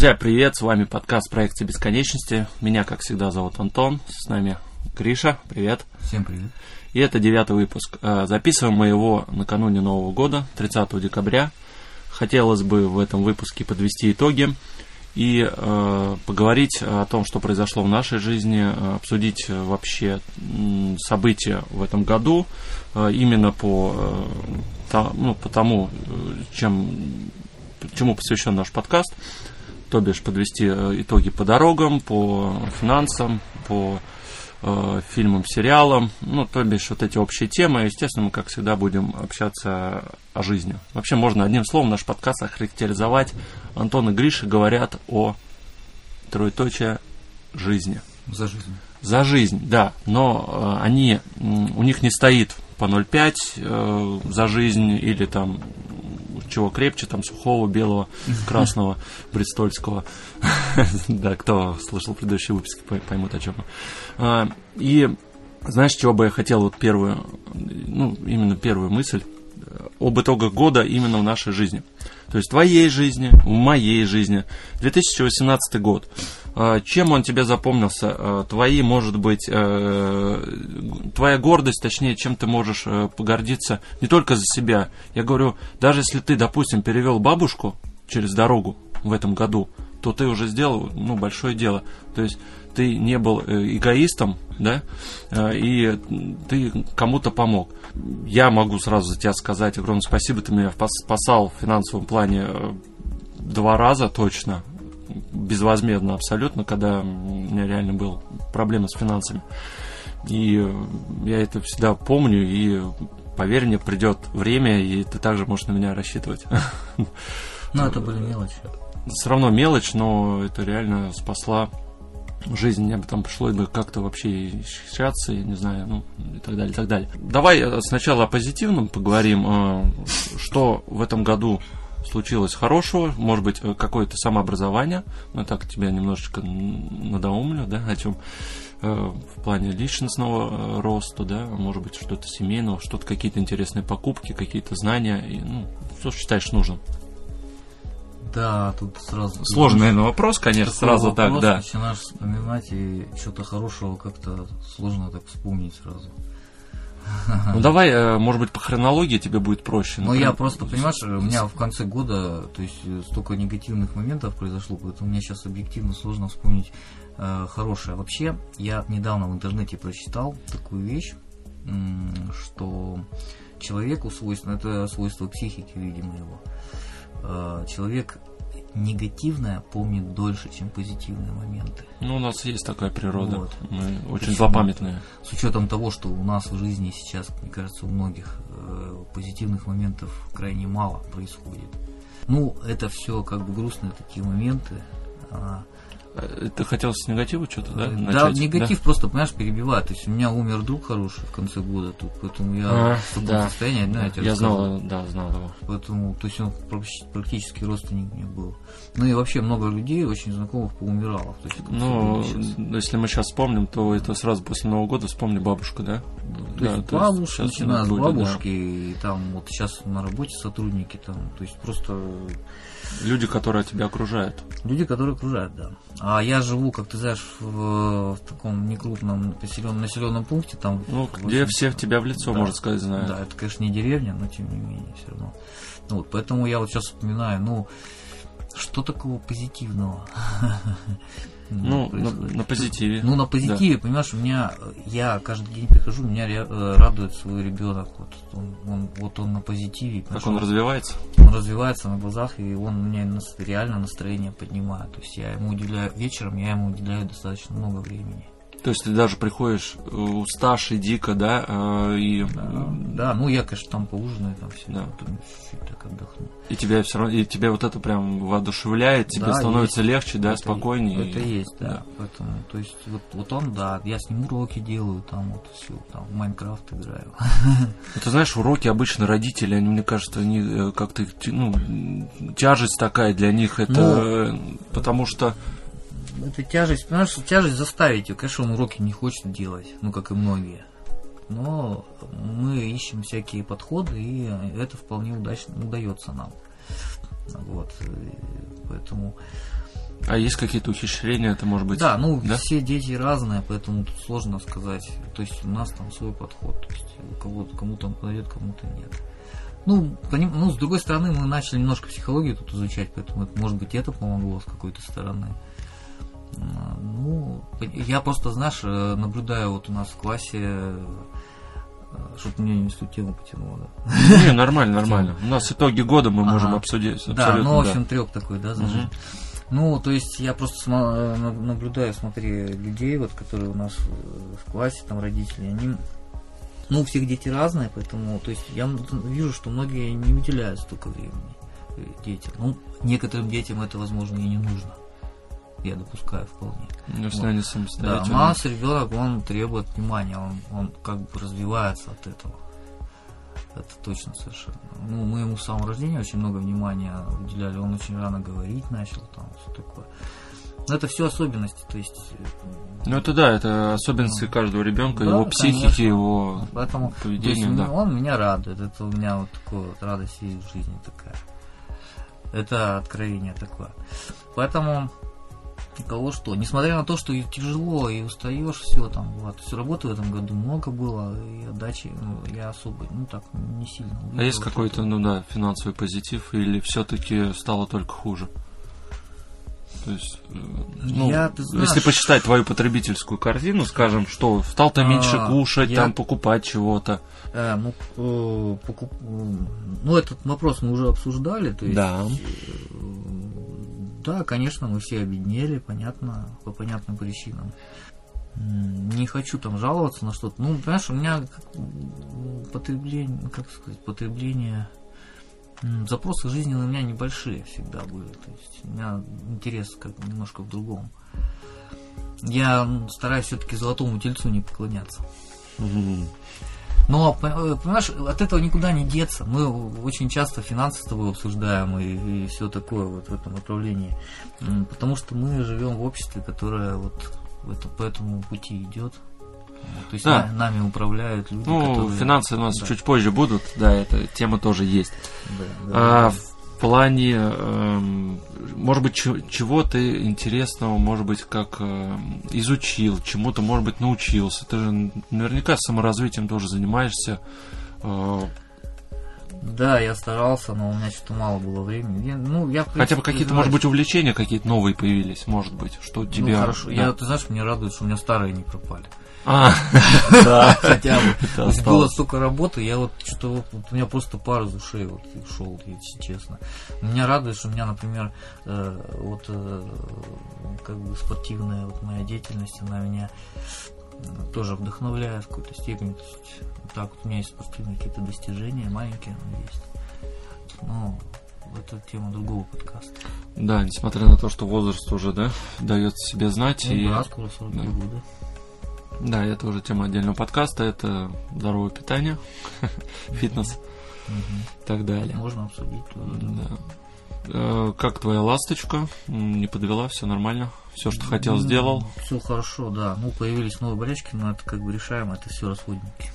Друзья, привет, с вами подкаст проекции бесконечности. Меня, как всегда, зовут Антон, с нами Гриша, привет. Всем привет. И это девятый выпуск. Э, записываем мы его накануне Нового года, 30 декабря. Хотелось бы в этом выпуске подвести итоги и э, поговорить о том, что произошло в нашей жизни, э, обсудить вообще события в этом году, э, именно по, э, та, ну, по тому, чем, чему посвящен наш подкаст то бишь подвести э, итоги по дорогам, по финансам, по э, фильмам, сериалам, ну, то бишь вот эти общие темы. Естественно, мы, как всегда, будем общаться о жизни. Вообще, можно одним словом наш подкаст охарактеризовать. Антон и Гриша говорят о троеточие жизни. За жизнь. За жизнь, да. Но э, они, у них не стоит по 0,5 э, за жизнь или там чего крепче, там сухого, белого, красного, бристольского. Да, кто слышал предыдущие выпуски, поймут о чем. А, и знаешь, чего бы я хотел вот первую, ну, именно первую мысль э, об итогах года именно в нашей жизни. То есть в твоей жизни, в моей жизни. 2018 год. А, чем он тебе запомнился? А, твои, может быть, э, твоя гордость, точнее, чем ты можешь э, погордиться не только за себя. Я говорю, даже если ты, допустим, перевел бабушку через дорогу в этом году, то ты уже сделал ну, большое дело. То есть ты не был э, эгоистом, да, и ты кому-то помог. Я могу сразу за тебя сказать огромное спасибо, ты меня спасал в финансовом плане два раза точно, безвозмездно абсолютно, когда у меня реально были проблемы с финансами. И я это всегда помню, и поверь мне, придет время, и ты также можешь на меня рассчитывать. Ну, это были мелочи. Все равно мелочь, но это реально спасла жизнь, мне бы там пришлось бы как-то вообще исчаться, я не знаю, ну, и так далее, и так далее. Давай сначала о позитивном поговорим, э, что в этом году случилось хорошего, может быть, э, какое-то самообразование, ну так тебя немножечко надоумлю, да, о чем э, в плане личностного э, роста, да, может быть, что-то семейного, что-то какие-то интересные покупки, какие-то знания, и, ну, что считаешь нужным? Да, тут сразу... Сложный, наверное, вопрос, конечно, сразу вопрос, так, да. Начинаешь вспоминать, и что-то хорошего как-то сложно так вспомнить сразу. Ну давай, э, может быть, по хронологии тебе будет проще. Ну я просто, понимаешь, у меня в конце года, то есть э, столько негативных моментов произошло, поэтому мне сейчас объективно сложно вспомнить э, хорошее. Вообще, я недавно в интернете прочитал такую вещь, что человеку свойственно, это свойство психики, видимо, его. Э, человек негативное помнит дольше, чем позитивные моменты. Ну, у нас есть такая природа. Вот. Мы очень злопамятные. С учетом того, что у нас в жизни сейчас, мне кажется, у многих э, позитивных моментов крайне мало происходит. Ну, это все как бы грустные такие моменты. А, ты хотел с негатива что-то, да? Начать? Да, негатив да? просто, понимаешь, перебивает. То есть у меня умер друг хороший в конце года тут, поэтому я а, в таком да. состоянии, да, я тебе Я знал, да, знал его. Поэтому, то есть он практически родственник мне был. Ну и вообще много людей, очень знакомых, поумирало. То есть, ну, если мы сейчас вспомним, то это сразу после Нового года вспомни бабушку, да? То да, есть бабушка, начиная с бабушки, да. и там вот сейчас на работе сотрудники там, то есть просто Люди, которые тебя окружают. Люди, которые окружают, да. А я живу, как ты знаешь, в, в таком некрупном населенном, населенном пункте, там. Ну, где все в тебя в лицо, да, можно сказать, знают. Да, это, конечно, не деревня, но тем не менее, все равно. Вот, поэтому я вот сейчас вспоминаю, ну, что такого позитивного? Ну, на, на позитиве. Ну, на позитиве, да. понимаешь, у меня, я каждый день прихожу, меня э, радует свой ребенок. Вот он, он, вот он на позитиве. Как он развивается? Он развивается на глазах, и он мне реально настроение поднимает. То есть я ему уделяю, вечером я ему уделяю достаточно много времени. То есть ты даже приходишь э, уставший дико, да, э, и... Да, да, ну я, конечно, там поужинаю, там все, да. потом чуть-чуть так отдохну. И тебя все равно, и тебя вот это прям воодушевляет, тебе да, становится есть. легче, да, это, спокойнее. Это и... есть, да. да. Поэтому, то есть вот, вот он, да, я с ним уроки делаю, там вот все, там в Майнкрафт играю. Ну, ты знаешь, уроки обычно родители, они, мне кажется, они э, как-то, ну, тяжесть такая для них, это ну, потому что это тяжесть, понимаешь, тяжесть заставить ее. Конечно, он уроки не хочет делать, ну, как и многие. Но мы ищем всякие подходы, и это вполне удачно удается нам. Вот, поэтому А есть какие-то ухищрения, это может быть? Да, ну да? все дети разные, поэтому тут сложно сказать. То есть у нас там свой подход. То есть у кого-то кому-то он подойдет, кому-то нет. Ну, поним, ну, с другой стороны, мы начали немножко психологию тут изучать, поэтому это, может быть, это помогло с какой-то стороны. Ну, я просто, знаешь, э, наблюдаю вот у нас в классе, э, чтобы мне не тему потянуло, да. Не, нормально, нормально. У нас итоги года мы можем обсудить. Да, ну, в общем, треп такой, да, за жизнь. Ну, то есть я просто э, наблюдаю, смотри, людей, вот, которые у нас в классе, там родители, они ну, у всех дети разные, поэтому, то есть я вижу, что многие не уделяют столько времени детям. Ну, некоторым детям это, возможно, и не нужно. Я допускаю вполне. Ну, если вот. самостоятельно. Да, нас ребенок, он требует внимания, он, он как бы развивается от этого. Это точно совершенно. Ну, мы ему с самого рождения очень много внимания уделяли. Он очень рано говорить начал, там, все такое. Но это все особенности, то есть. Э, ну это да, это особенности ну, каждого ребенка, да, его психики, конечно. его Поэтому, поведения. есть, да. Он меня радует, это у меня вот такое вот радость в жизни такая. Это откровение такое. Поэтому кого что. Несмотря на то, что и тяжело, и устаешь, все там, вот, все работы в этом году много было, и отдачи ну, я особо, ну так, не сильно. Увидел, а есть какой-то, ну да, финансовый позитив, или все-таки стало только хуже? То есть, э, ну, я, знаешь, если посчитать твою потребительскую корзину, скажем, что стал то меньше а, кушать, я, там покупать чего-то. Э, ну, э, покуп... ну, этот вопрос мы уже обсуждали. То есть, да. Да, конечно, мы все обеднели, понятно, по понятным причинам. Не хочу там жаловаться на что-то. Ну, понимаешь, у меня потребление, как сказать, потребление запросы жизни на меня небольшие всегда были. То есть у меня интерес как немножко в другом. Я стараюсь все-таки золотому тельцу не поклоняться. Но, э, понимаешь, от этого никуда не деться. Мы очень часто финансы с тобой обсуждаем и, и все такое вот в этом направлении. Потому что мы живем в обществе, которое вот по этому пути идет. То есть да. нами управляют люди, Ну, которые... финансы у нас да. чуть позже будут, да, эта тема тоже есть. Да, да, а, да. В плане, э, может быть, чего-то интересного, может быть, как э, изучил, чему-то, может быть, научился. Ты же наверняка саморазвитием тоже занимаешься. Э, да, я старался, но у меня что-то мало было времени. Я, ну, я, принципе, Хотя бы какие-то, может быть, увлечения какие-то новые появились, может быть, что тебе... Ну, хорошо. Да. Я, ты знаешь, мне радует, что у меня старые не пропали. А, да, хотя бы. Было столько работы, я вот что-то вот, у меня просто пар из ушей вот шел, если честно. Меня радует, что у меня, например, э, вот э, как бы спортивная вот моя деятельность, она меня тоже вдохновляет в какой-то степени. То есть, так вот у меня есть спортивные какие-то достижения, маленькие, но есть. Но это тема другого подкаста. Да, несмотря на то, что возраст уже, да, дает себе знать. Ну, и... да, скоро 42 да. года. Да, это уже тема отдельного подкаста. Это здоровое питание, фитнес и так далее. Можно обсудить Да. Э, как твоя ласточка? Не подвела, все нормально? Все, что хотел, сделал? Все хорошо, да. Ну, появились новые болячки, но это как бы решаемо, это все расходники.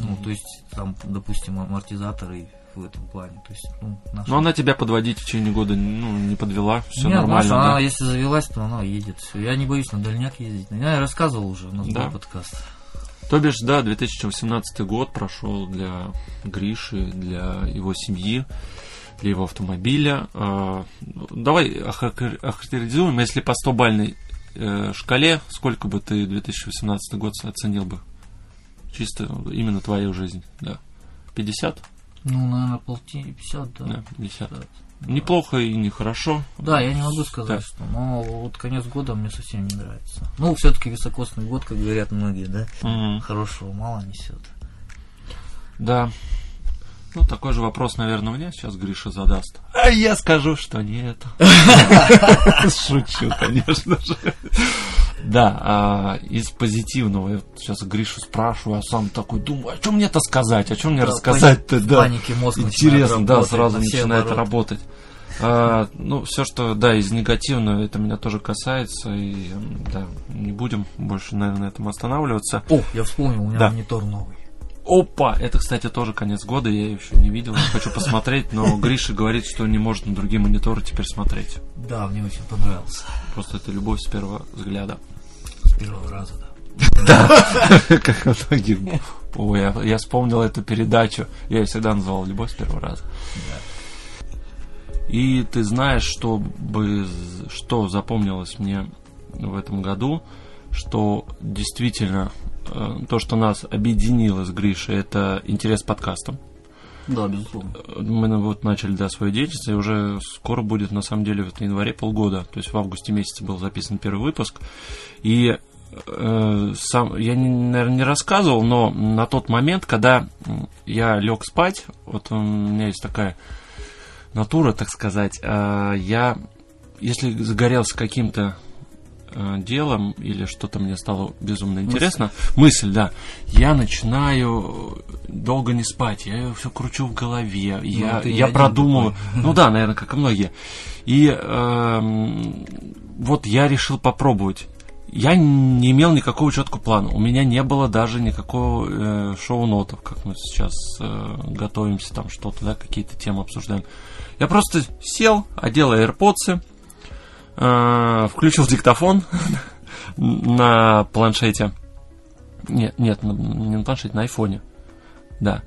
Ну, то есть, там, допустим, амортизаторы в этом плане. То есть, ну, наша... Но она тебя подводить в течение года ну, не подвела, все Нет, нормально. Наша, да? она, если завелась, то она едет. Все. Я не боюсь на дальняк ездить. Я рассказывал уже, у нас да. был подкаст. То бишь, да, 2018 год прошел для Гриши, для его семьи, для его автомобиля. А, давай охарактеризуем, если по 100-бальной э, шкале, сколько бы ты 2018 год оценил бы? Чисто именно твою жизнь, да. 50? Ну, наверное, полтинник, 50, да. Да, 50. 50. Неплохо и нехорошо. Да, я не могу сказать, да. что. Но вот конец года мне совсем не нравится. Ну, все-таки високосный год, как говорят многие, да. Угу. Хорошего мало несет. Да. Ну, такой же вопрос, наверное, мне сейчас Гриша задаст. А я скажу, что нет. Шучу, конечно же. Да, а, из позитивного, я сейчас Гришу спрашиваю, а сам такой думаю, а что мне-то сказать, о чем мне да, рассказать-то, да. Паники мозг Интересно, да, сразу начинает обороты. работать. А, ну, все, что, да, из негативного, это меня тоже касается, и, да, не будем больше, наверное, на этом останавливаться. О, я вспомнил, у меня да. монитор новый. Опа! Это, кстати, тоже конец года, я еще не видел, хочу посмотреть, но Гриша говорит, что не может на другие мониторы теперь смотреть. Да, мне очень понравился. Просто это любовь с первого взгляда. С первого раза, да. Да, как многие. Ой, я, я вспомнил эту передачу. Я ее всегда называл «Любовь с первого раза». И ты знаешь, что, бы, что запомнилось мне в этом году, что действительно то, что нас объединило с Гришей, это интерес к подкастам. Да, безусловно. Мы вот начали, да, свою деятельность, и уже скоро будет, на самом деле, в январе полгода. То есть в августе месяце был записан первый выпуск. И э, сам, я, наверное, не рассказывал, но на тот момент, когда я лег спать, вот у меня есть такая натура, так сказать, э, я, если загорелся каким-то э, делом или что-то мне стало безумно интересно, мысль, мысль да, я начинаю долго не спать, я ее все кручу в голове, ну, я, я продумываю, ну да, наверное, как и многие. И э, вот я решил попробовать я не имел никакого четкого плана. У меня не было даже никакого э, шоу-нотов, как мы сейчас э, готовимся, там что-то, да, какие-то темы обсуждаем. Я просто сел, одел AirPods, э, включил диктофон на планшете. Нет, нет, не на планшете, на айфоне. Да.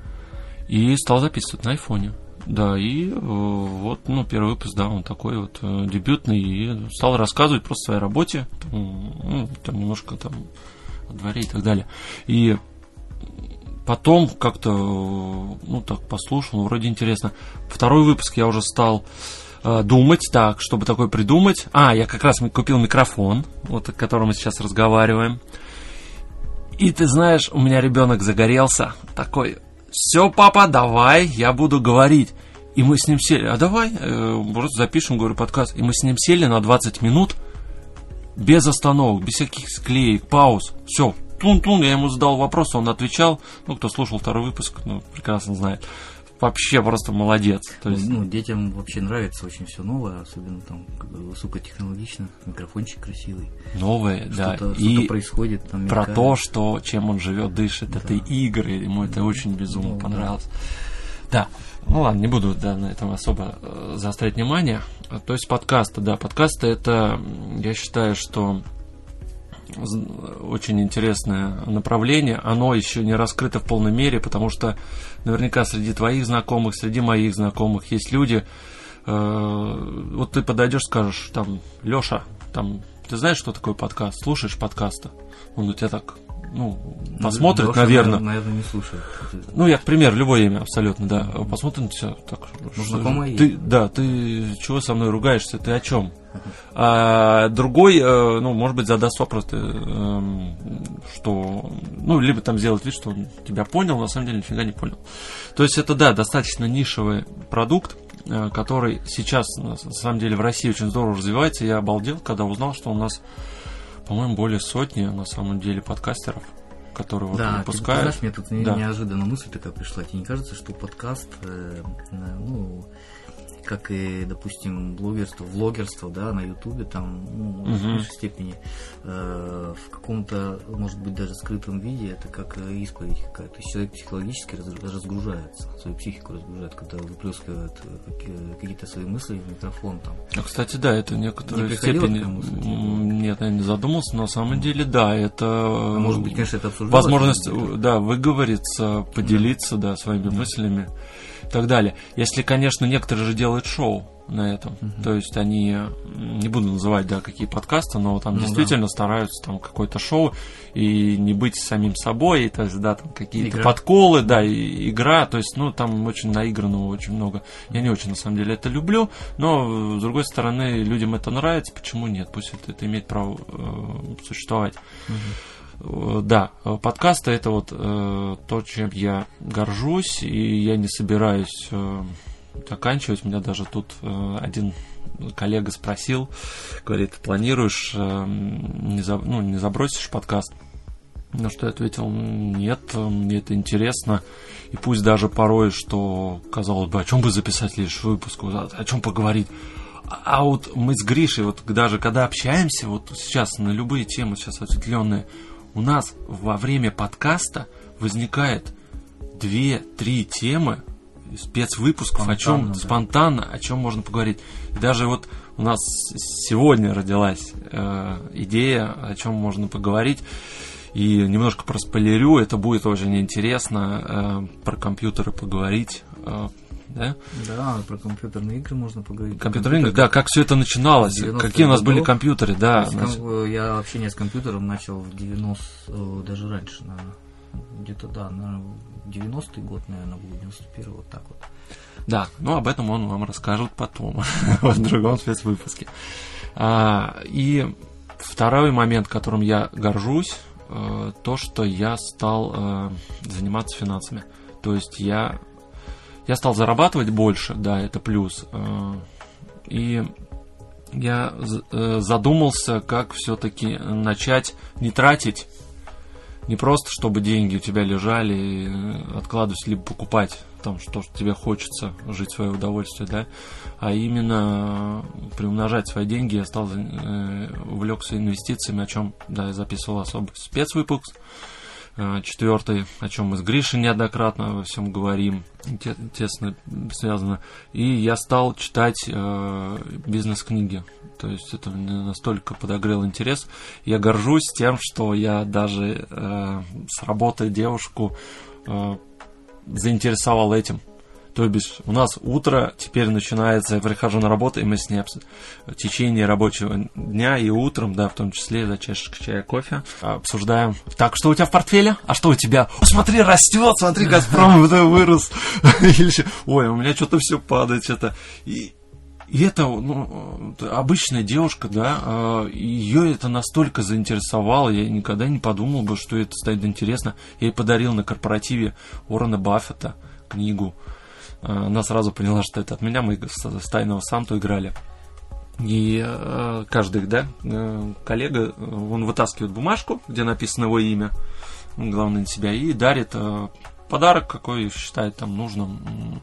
И стал записывать на айфоне. Да, и э, вот, ну, первый выпуск, да, он такой вот э, дебютный, и стал рассказывать просто о своей работе, там, ну, там немножко там о дворе и так далее. И потом как-то, ну, так послушал, ну, вроде интересно. Второй выпуск я уже стал э, думать, так, чтобы такой придумать. А, я как раз купил микрофон, вот о котором мы сейчас разговариваем. И ты знаешь, у меня ребенок загорелся, такой, все, папа, давай, я буду говорить. И мы с ним сели, а давай, э, просто запишем, говорю, подкаст. И мы с ним сели на 20 минут, без остановок, без всяких склеек, пауз. Все, тун-тун, я ему задал вопрос, он отвечал. Ну, кто слушал второй выпуск, ну, прекрасно знает вообще просто молодец. То есть... Ну, детям вообще нравится очень все новое, особенно там как бы высокотехнологично, микрофончик красивый. Новое, да. Что-то, и что происходит там. Про мелькает. то, что чем он живет, дышит, да. это игры, ему это очень безумно ну, понравилось. Да. Ну ладно, не буду да, на этом особо э, заострять внимание. То есть подкасты, да, подкасты это, я считаю, что очень интересное направление. Оно еще не раскрыто в полной мере, потому что наверняка среди твоих знакомых, среди моих знакомых есть люди. Э, вот ты подойдешь, скажешь, там, Леша, там, ты знаешь, что такое подкаст? Слушаешь подкаста? Он у тебя так ну, посмотрит, Леша, наверное. Наверное, не слушает. Ну, я, к примеру, любое имя, абсолютно, да. Посмотрит все так. Ну, знакомое ты, Да, ты чего со мной ругаешься? Ты о чем? А другой, э, ну, может быть, задаст вопрос, эм, что, ну, либо там сделать вид, что он тебя понял, на самом деле нифига не понял. То есть это, да, достаточно нишевый продукт, э, который сейчас, на самом деле, в России очень здорово развивается. Я обалдел, когда узнал, что у нас по-моему, более сотни, на самом деле, подкастеров, которые вот да, выпускают. Ты, мне тут да. неожиданно мысль такая пришла. Тебе не кажется, что подкаст, э, ну, как и, допустим, блогерство, влогерство, да, на Ютубе, там, ну, угу. в большей степени, э, в каком-то, может быть, даже скрытом виде, это как исповедь какая-то. То есть человек психологически раз, разгружается, свою психику разгружает, когда выплескивает э, какие-то свои мысли в микрофон там. А, кстати, да, это некоторая не степени... Нет, я не задумался, но на самом деле, да, это... А может быть, конечно, это обсуждалось. Возможность, да, выговориться, поделиться, да, да своими да. мыслями так далее. Если, конечно, некоторые же делают шоу на этом. Uh-huh. То есть они, не буду называть, да, какие подкасты, но там ну, действительно да. стараются там какое-то шоу и не быть самим собой, и, то есть, да, там какие-то игра. подколы, да, и игра, то есть, ну, там очень наигранного очень много. Я не очень, на самом деле, это люблю, но, с другой стороны, людям это нравится, почему нет? Пусть это, это имеет право э, существовать. Uh-huh. Э, да, подкасты это вот э, то, чем я горжусь, и я не собираюсь э, заканчивать. Меня даже тут э, один коллега спросил, говорит, планируешь, э, не, за, ну, не забросишь подкаст? На что я ответил, нет, мне это интересно. И пусть даже порой, что казалось бы, о чем бы записать лишь выпуск, о чем поговорить. А вот мы с Гришей, вот даже когда общаемся, вот сейчас на любые темы сейчас осветленные, у нас во время подкаста возникает две-три темы спецвыпусков, Спонтанно, о чем да. спонтанно, о чем можно поговорить. И даже вот у нас сегодня родилась э, идея, о чем можно поговорить. И немножко проспойлерю, это будет очень интересно э, про компьютеры поговорить. э, да? Да, про компьютерные игры можно поговорить. Компьютерные игры, да, как все это начиналось, 90-х какие у нас были годов. компьютеры, да. То есть, бы, я общение с компьютером начал в 90 э, даже раньше, наверное. Где-то, да, наверное, 90-й год, наверное, был, 91-й, вот так вот. Да, ну об этом он вам расскажет потом, в другом спецвыпуске. А, и второй момент, которым я горжусь, э, то, что я стал э, заниматься финансами. То есть я, я стал зарабатывать больше, да, это плюс. Э, и я э, задумался, как все-таки начать не тратить, не просто чтобы деньги у тебя лежали, и, э, откладывать, либо покупать там, что тебе хочется, жить свое удовольствие, да, а именно приумножать свои деньги. Я стал увлекся инвестициями, о чем, да, я записывал особый спецвыпуск. Э, Четвертый, о чем мы с Гришей неоднократно во всем говорим, те- тесно связано. И я стал читать э, бизнес-книги. То есть это мне настолько подогрел интерес. Я горжусь тем, что я даже э, с работы девушку э, заинтересовал этим. То бишь, у нас утро теперь начинается, я прихожу на работу, и мы с ней в течение рабочего дня и утром, да, в том числе за чашечкой чая, кофе, обсуждаем. Так, что у тебя в портфеле? А что у тебя? О, смотри, растет, смотри, Газпром вырос. Ой, у меня что-то все падает, что-то. И, это ну, обычная девушка, да, ее это настолько заинтересовало, я никогда не подумал бы, что это станет интересно. Я ей подарил на корпоративе Уоррена Баффета книгу. Э, Она сразу поняла, что это от меня, мы с тайного Санту играли. И э, каждый, да, э, коллега, он вытаскивает бумажку, где написано его имя, главное на себя, и дарит подарок, какой считает там нужным.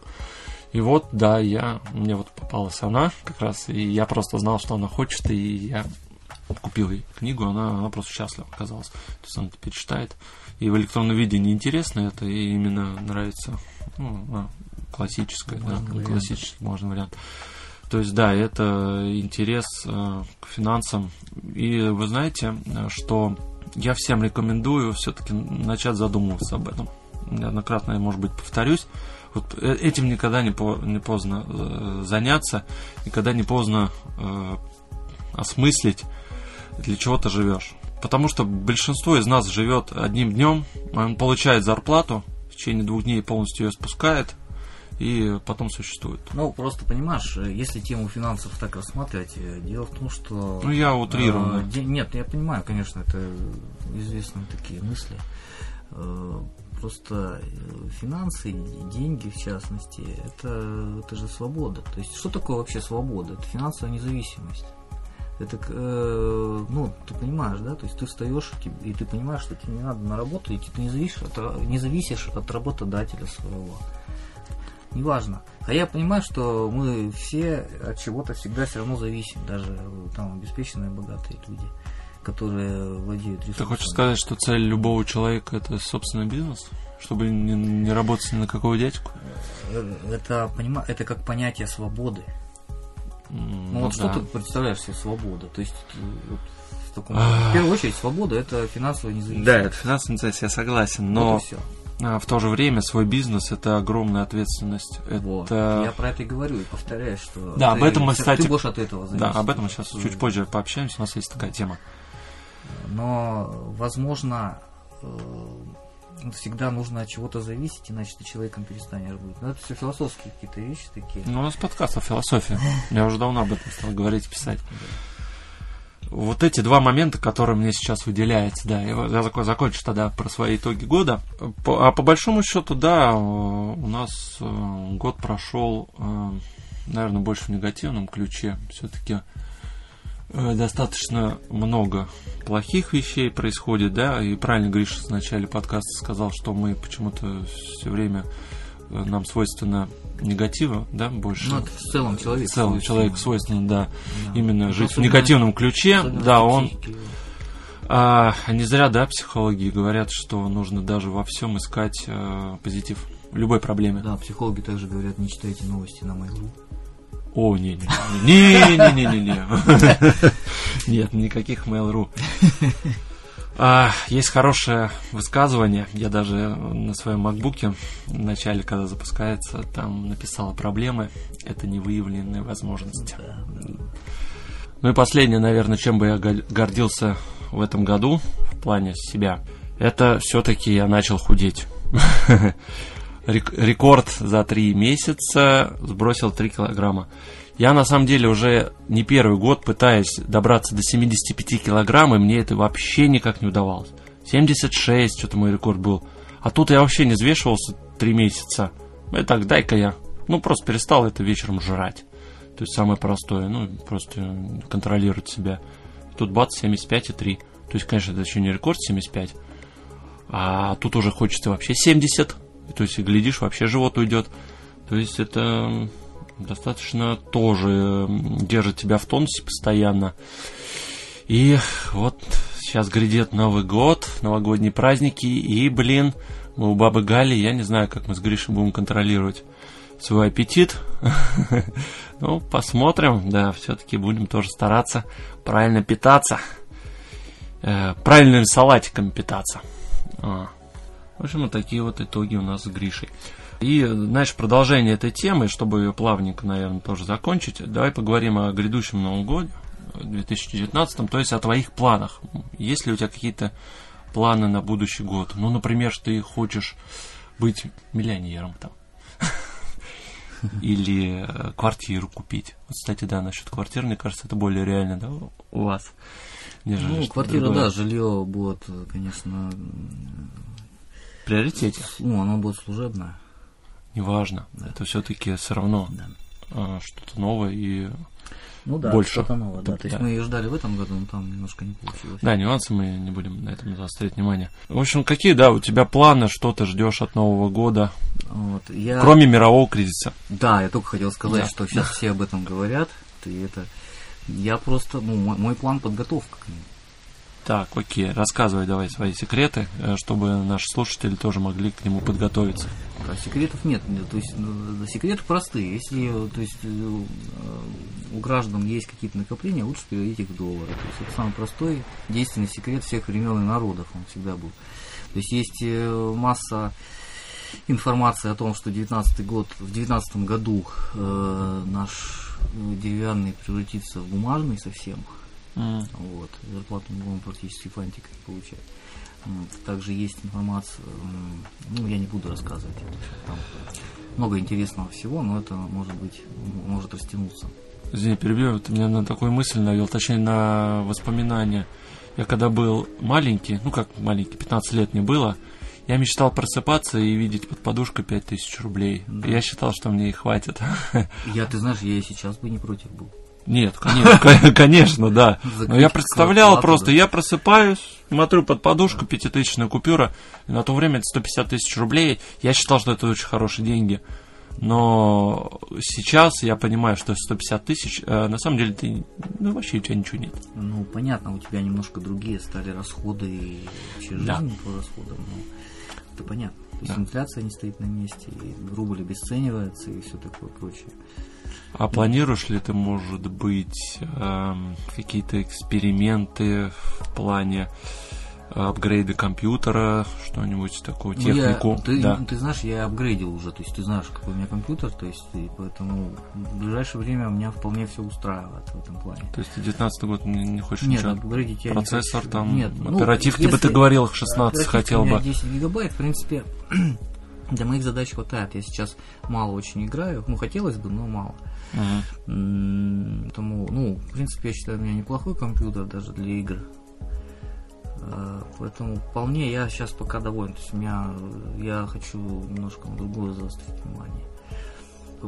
И вот, да, я, мне вот попалась она как раз, и я просто знал, что она хочет, и я купил ей книгу, она, она просто счастлива оказалась. То есть она теперь читает. И в электронном виде неинтересно это, и именно нравится ну, а, классическое, да, вариант. классический можно вариант. То есть, да, это интерес э, к финансам. И вы знаете, э, что я всем рекомендую все-таки начать задумываться об этом. Неоднократно я, может быть, повторюсь. Вот э, этим никогда не, по- не поздно э, заняться, никогда не поздно э, осмыслить, для чего ты живешь. Потому что большинство из нас живет одним днем, он получает зарплату, в течение двух дней полностью ее спускает, и потом существует. Ну, просто понимаешь, если тему финансов так рассматривать, э, дело в том, что... Ну, я утрированно. э, Нет, я понимаю, конечно, это известные такие мысли. Э, Просто э, финансы, деньги в частности, это, это же свобода. То есть, что такое вообще свобода? Это финансовая независимость. Это, э, ну, ты понимаешь, да? То есть ты встаешь и, ты понимаешь, что тебе не надо на работу идти, ты не зависишь от, не зависишь от работодателя своего. Неважно. А я понимаю, что мы все от чего-то всегда все равно зависим, даже э, там обеспеченные богатые люди, которые владеют ресурсами. Ты хочешь сказать, что цель любого человека это собственный бизнес? Чтобы не, не работать ни на какого дядьку? Э, Это, понима... это как понятие свободы. М, Ну, вот что да. ты представляешь себе свобода? То есть, э, вот в, таком... В первую очередь, свобода это финансовая независимость. Да, это финансовая независимость, я согласен, Вот но всё. А, в то же время свой бизнес это огромная ответственность. Вот. Это... Я про это и говорю, и повторяю, что Да, ты- об этом мы, ты кстати, будешь от этого зависеть. Да, об этом мы сейчас чуть позже пообщаемся, у нас есть такая тема. Но, возможно, э, всегда нужно от чего-то зависеть, иначе ты человеком перестанешь быть. Но это все философские какие-то вещи такие. Ну, у нас подкаст о философии. Я уже давно об этом стал говорить, писать. Вот эти два момента, которые мне сейчас выделяются, да, я я зако- закончу тогда про свои итоги года. А по большому счету, да, э, у нас э, год прошел, наверное, больше в негативном ключе. Все-таки достаточно много плохих вещей происходит, да, и правильно Гриша в начале подкаста сказал, что мы почему-то все время э, нам свойственно негатива, да, больше. Ну, это в целом человек. в целом человек свойственно, да, Да. именно жить в особенно- негативном ключе, да, в он. А, не зря, да, психологи говорят, что нужно даже во всем искать э, позитив. В любой проблеме. Да, психологи также говорят, не читайте новости на Mail.ru. О, не, не, не, не, не, не, не, Нет, никаких Mail.ru. А, есть хорошее высказывание. Я даже на своем макбуке в начале, когда запускается, там написала проблемы. Это невыявленные возможности. Ну и последнее, наверное, чем бы я гордился в этом году в плане себя, это все-таки я начал худеть. Рекорд за три месяца сбросил 3 килограмма. Я на самом деле уже не первый год пытаюсь добраться до 75 килограмм, и мне это вообще никак не удавалось. 76, что-то мой рекорд был. А тут я вообще не взвешивался 3 месяца. И так, дай-ка я. Ну, просто перестал это вечером жрать. То есть самое простое, ну, просто контролировать себя. Тут бац, 75,3. То есть, конечно, это еще не рекорд 75. А тут уже хочется вообще 70. То есть, глядишь, вообще живот уйдет. То есть, это достаточно тоже держит тебя в тонусе постоянно. И вот сейчас грядет Новый год, новогодние праздники, и, блин, мы у бабы Гали, я не знаю, как мы с Гришей будем контролировать свой аппетит. ну, посмотрим, да, все-таки будем тоже стараться правильно питаться, э, правильным салатиком питаться. В общем, вот такие вот итоги у нас с Гришей. И, знаешь, продолжение этой темы, чтобы ее плавненько, наверное, тоже закончить, давай поговорим о грядущем Новом годе, 2019, то есть о твоих планах. Есть ли у тебя какие-то планы на будущий год? Ну, например, ты хочешь быть миллионером там. Или э, квартиру купить. Вот, кстати, да, насчет квартиры, мне кажется, это более реально, да, у вас. ну, квартира, другое. да, жилье будет, конечно, приоритете. Ну, оно будет служебное неважно. Да. Это все-таки все равно да. а, что-то новое и ну да, больше. что-то новое, да. То есть да. мы ее ждали в этом году, но там немножко не получилось. Да, нюансы мы не будем на этом заострять внимание. В общем, какие, да, у тебя планы, что ты ждешь от Нового года? Вот, я... Кроме мирового кризиса. Да, я только хотел сказать, да. что сейчас все об этом говорят. И это я просто, ну, мой, мой план подготовка к нему. Так, окей, рассказывай давай свои секреты, э, чтобы наши слушатели тоже могли к нему подготовиться. Да, секретов нет, то есть ну, секреты простые. Если то есть, э, у граждан есть какие-то накопления, лучше переводить их в доллары. То есть это самый простой действенный секрет всех времен и народов, он всегда был. То есть есть э, масса информации о том, что 19 год, в 19 году э, наш деревянный превратится в бумажный совсем, Mm. Вот. Зарплату будем практически фантиками получать. Вот. Также есть информация, ну, я не буду рассказывать. Там много интересного всего, но это может быть, может растянуться. Извини, перебью, ты меня на такую мысль навел, точнее на воспоминания. Я когда был маленький, ну как маленький, 15 лет мне было, я мечтал просыпаться и видеть под подушкой 5000 рублей. Да. Я считал, что мне их хватит. Я, ты знаешь, я и сейчас бы не против был. Нет, конечно, конечно, да. Но я представлял просто, я просыпаюсь, смотрю под подушку пятитысячная купюра, на то время это 150 тысяч рублей. Я считал, что это очень хорошие деньги. Но сейчас я понимаю, что 150 тысяч, э, на самом деле, ты, ну, вообще у тебя ничего нет. Ну, понятно, у тебя немножко другие стали расходы и вообще жизнь да. по расходам. Но это понятно. То есть да. инфляция не стоит на месте, и рубль обесценивается и все такое прочее. А планируешь ли ты, может быть, эм, какие-то эксперименты в плане апгрейда компьютера, что-нибудь такое, ну, технику? Я, ты, да. ты знаешь, я апгрейдил уже, то есть ты знаешь, какой у меня компьютер, то есть и поэтому в ближайшее время меня вполне все устраивает в этом плане. То есть ты 19 год не, не хочешь нет, ничего? апгрейдить я Процессор не хочу. там, нет, оперативки ну, бы ты говорил, 16 хотел бы. 10 гигабайт, в принципе, для моих задач хватает. Я сейчас мало очень играю, ну хотелось бы, но мало. Поэтому, ну, в принципе, я считаю, у меня неплохой компьютер даже для игр. А, поэтому вполне я сейчас пока доволен. То есть меня я хочу немножко на другое заострить внимание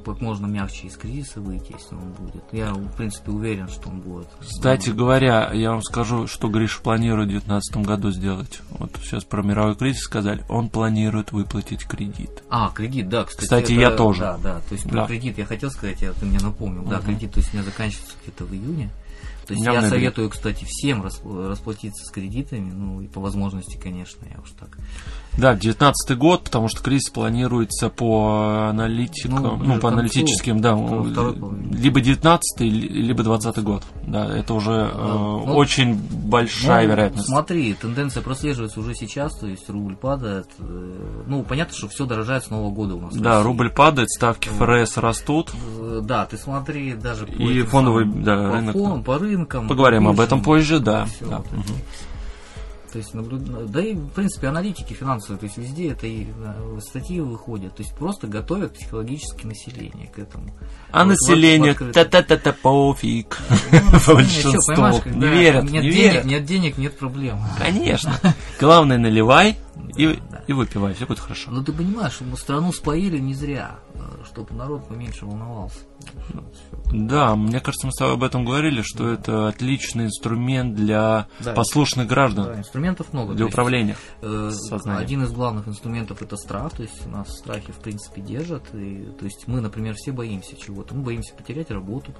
как можно мягче из кризиса выйти, если он будет. Я, в принципе, уверен, что он будет. Кстати говоря, я вам скажу, что Гриш планирует в 2019 году сделать. Вот сейчас про мировой кризис сказали. Он планирует выплатить кредит. А, кредит, да, кстати. Кстати, это, я тоже. Да, да. То есть да. кредит я хотел сказать, я, ты мне напомнил. Uh-huh. Да, кредит, то есть у меня заканчивается где-то в июне. То есть я советую, кстати, всем расплатиться с кредитами, ну и по возможности, конечно, я уж так. Да, 19 год, потому что кризис планируется по аналитикам, ну, ну по аналитическим, да, либо 19 либо 20 год. Да, это уже да, э, ну, очень большая ну, вероятность. Смотри, тенденция прослеживается уже сейчас, то есть рубль падает. Э, ну, понятно, что все дорожает с Нового года у нас. Да, рубль падает, ставки ФРС растут. Э, да, ты смотри, даже по и фондовый самым, да, по рынок. Фон, по рынкам. Поговорим об этом позже, да. да. Вот угу. То есть, наблюд... да и, в принципе, аналитики финансовые, то есть везде это и статьи выходят. То есть просто готовят психологически население к этому. А вот население та-та-та-та пофиг. Ну, Большинство. Не верят, не верят. Нет денег, нет проблем. Конечно. Главное, наливай и, и выпивай, все будет хорошо. Но ты понимаешь, мы страну споили не зря, э, чтобы народ поменьше волновался. Да, мне кажется, мы с тобой об этом говорили, что это отличный инструмент для да, послушных граждан. Да, инструментов много. Для управления. Есть, э, один из главных инструментов это страх, то есть нас страхи в принципе держат. И, то есть мы, например, все боимся чего-то. Мы боимся потерять работу,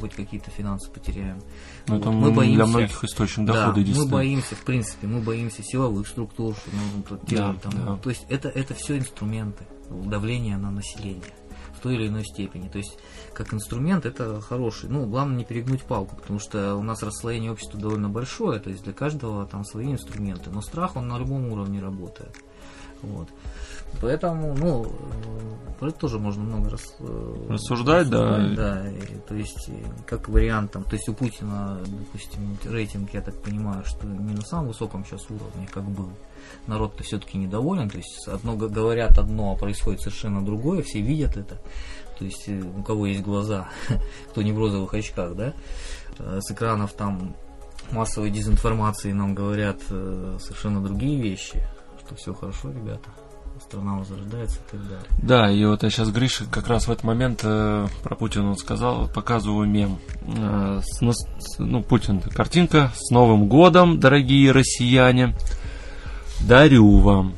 хоть какие-то финансы потеряем. Ну, вот. мы боимся, для многих источников дохода да, Мы боимся, в принципе, мы боимся силовых структур, ну, да, там, да. то есть это, это все инструменты давления на население в той или иной степени. То есть, как инструмент, это хороший. Ну, главное не перегнуть палку, потому что у нас расслоение общества довольно большое, то есть для каждого там свои инструменты. Но страх, он на любом уровне работает. Вот. Поэтому, ну, э, про это тоже можно много раз э, рассуждать, да. Да, и, то есть, как вариант, там, то есть у Путина, допустим, рейтинг, я так понимаю, что не на самом высоком сейчас уровне, как был. Народ-то все-таки недоволен, то есть одно говорят одно, а происходит совершенно другое, все видят это. То есть э, у кого есть глаза, кто не в розовых очках, да, с экранов там массовой дезинформации нам говорят совершенно другие вещи, что все хорошо, ребята страна возрождается и так далее. Да, и вот я сейчас Гриша как раз в этот момент э, про Путина он сказал, показываю мем. Э, с, ну, Путин, картинка с Новым годом, дорогие россияне. Дарю вам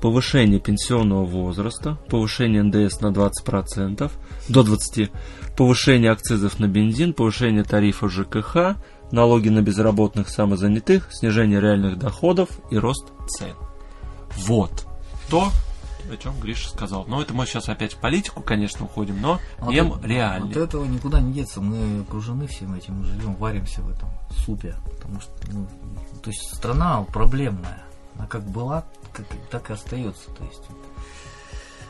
повышение пенсионного возраста, повышение НДС на 20%, до 20%, повышение акцизов на бензин, повышение тарифа ЖКХ, налоги на безработных самозанятых, снижение реальных доходов и рост цен. Вот то, о чем Гриша сказал. Но это мы сейчас опять в политику, конечно, уходим, но а мем от, реальный. От этого никуда не деться. Мы окружены всем этим, мы живем, варимся в этом супе. Потому что, ну, то есть страна проблемная. Она как была, как, так и остается. То есть,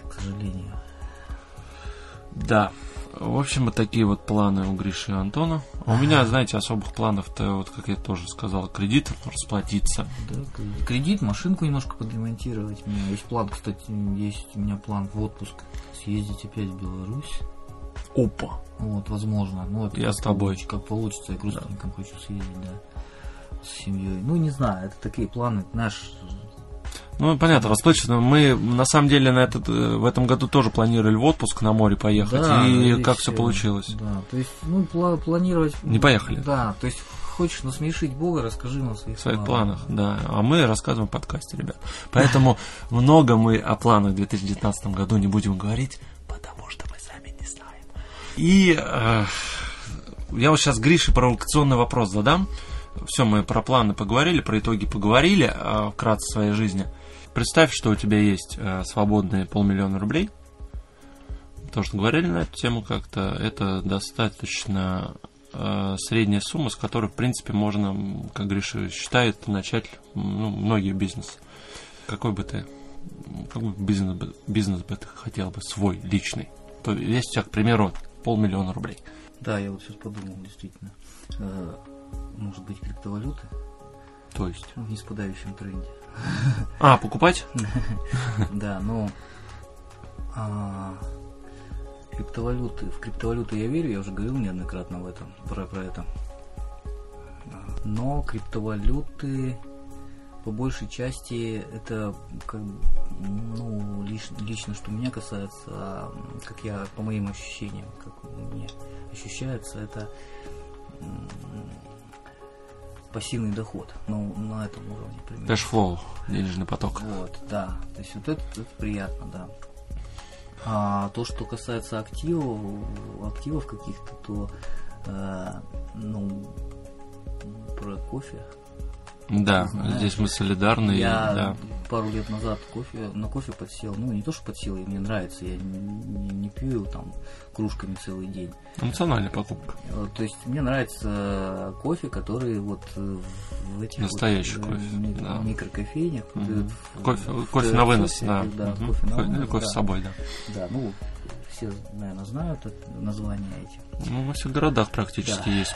к сожалению. Да. В общем, вот такие вот планы у Гриши и Антона. У меня, знаете, особых планов-то, вот как я тоже сказал, кредит расплатиться. Да, кредит, машинку немножко подремонтировать. У меня есть план, кстати, есть у меня план в отпуск съездить опять в Беларусь. Опа. Вот, возможно. Ну, это я с тобой. Как получится, я к родственникам да. хочу съездить, да. С семьей. Ну, не знаю, это такие планы, наш ну, понятно, расплачиваться. Мы, на самом деле, на этот, э, в этом году тоже планировали в отпуск на море поехать. Да, и как все получилось? Да, то есть, ну, пла- планировать... Не поехали? Да, то есть, хочешь насмешить Бога, расскажи нам о своих, своих планах. планах. Да, а мы рассказываем в подкасте, ребят. Поэтому много мы о планах в 2019 году не будем говорить, потому что мы сами не знаем. И э, я вот сейчас Грише провокационный вопрос задам. Все, мы про планы поговорили, про итоги поговорили э, вкратце своей жизни – Представь, что у тебя есть э, свободные полмиллиона рублей. Тоже говорили на эту тему как-то. Это достаточно э, средняя сумма, с которой, в принципе, можно, как Гриша считает, начать ну, многие бизнесы. Какой бы ты какой бизнес, бизнес бы ты хотел бы свой, личный? То есть у тебя, к примеру, полмиллиона рублей. Да, я вот сейчас подумал, действительно. Может быть, криптовалюты? То есть? В неспадающем тренде. А, покупать? Да, но а, криптовалюты, в криптовалюты я верю, я уже говорил неоднократно в этом, про, про это. Но криптовалюты по большей части это как ну лично, лично что меня касается, а, как я по моим ощущениям, как мне ощущается, это пассивный доход, ну, на этом уровне примерно. Cash flow, денежный поток. Вот, да. То есть вот это, это приятно, да. А то, что касается активов, активов каких-то, то э, ну, про кофе. Да, Знаешь, здесь мы солидарны. Я да. пару лет назад кофе, на кофе подсел. Ну, не то, что подсел, и мне нравится. Я не, не- не пью его там кружками целый день. Эмоциональная покупка. Э, То есть мне нравится кофе, который вот э, в этих Настоящий вот, кофе, э, ми- да. микрокофейнях. этот в- Кофе, в кофе на ТРЦ вынос, всяких, да. да, Мгм. кофе на Ко- вынос, кофе да. с собой, да. Да, ну, все, наверное, знают это название эти. Ну, во всех городах практически Да. есть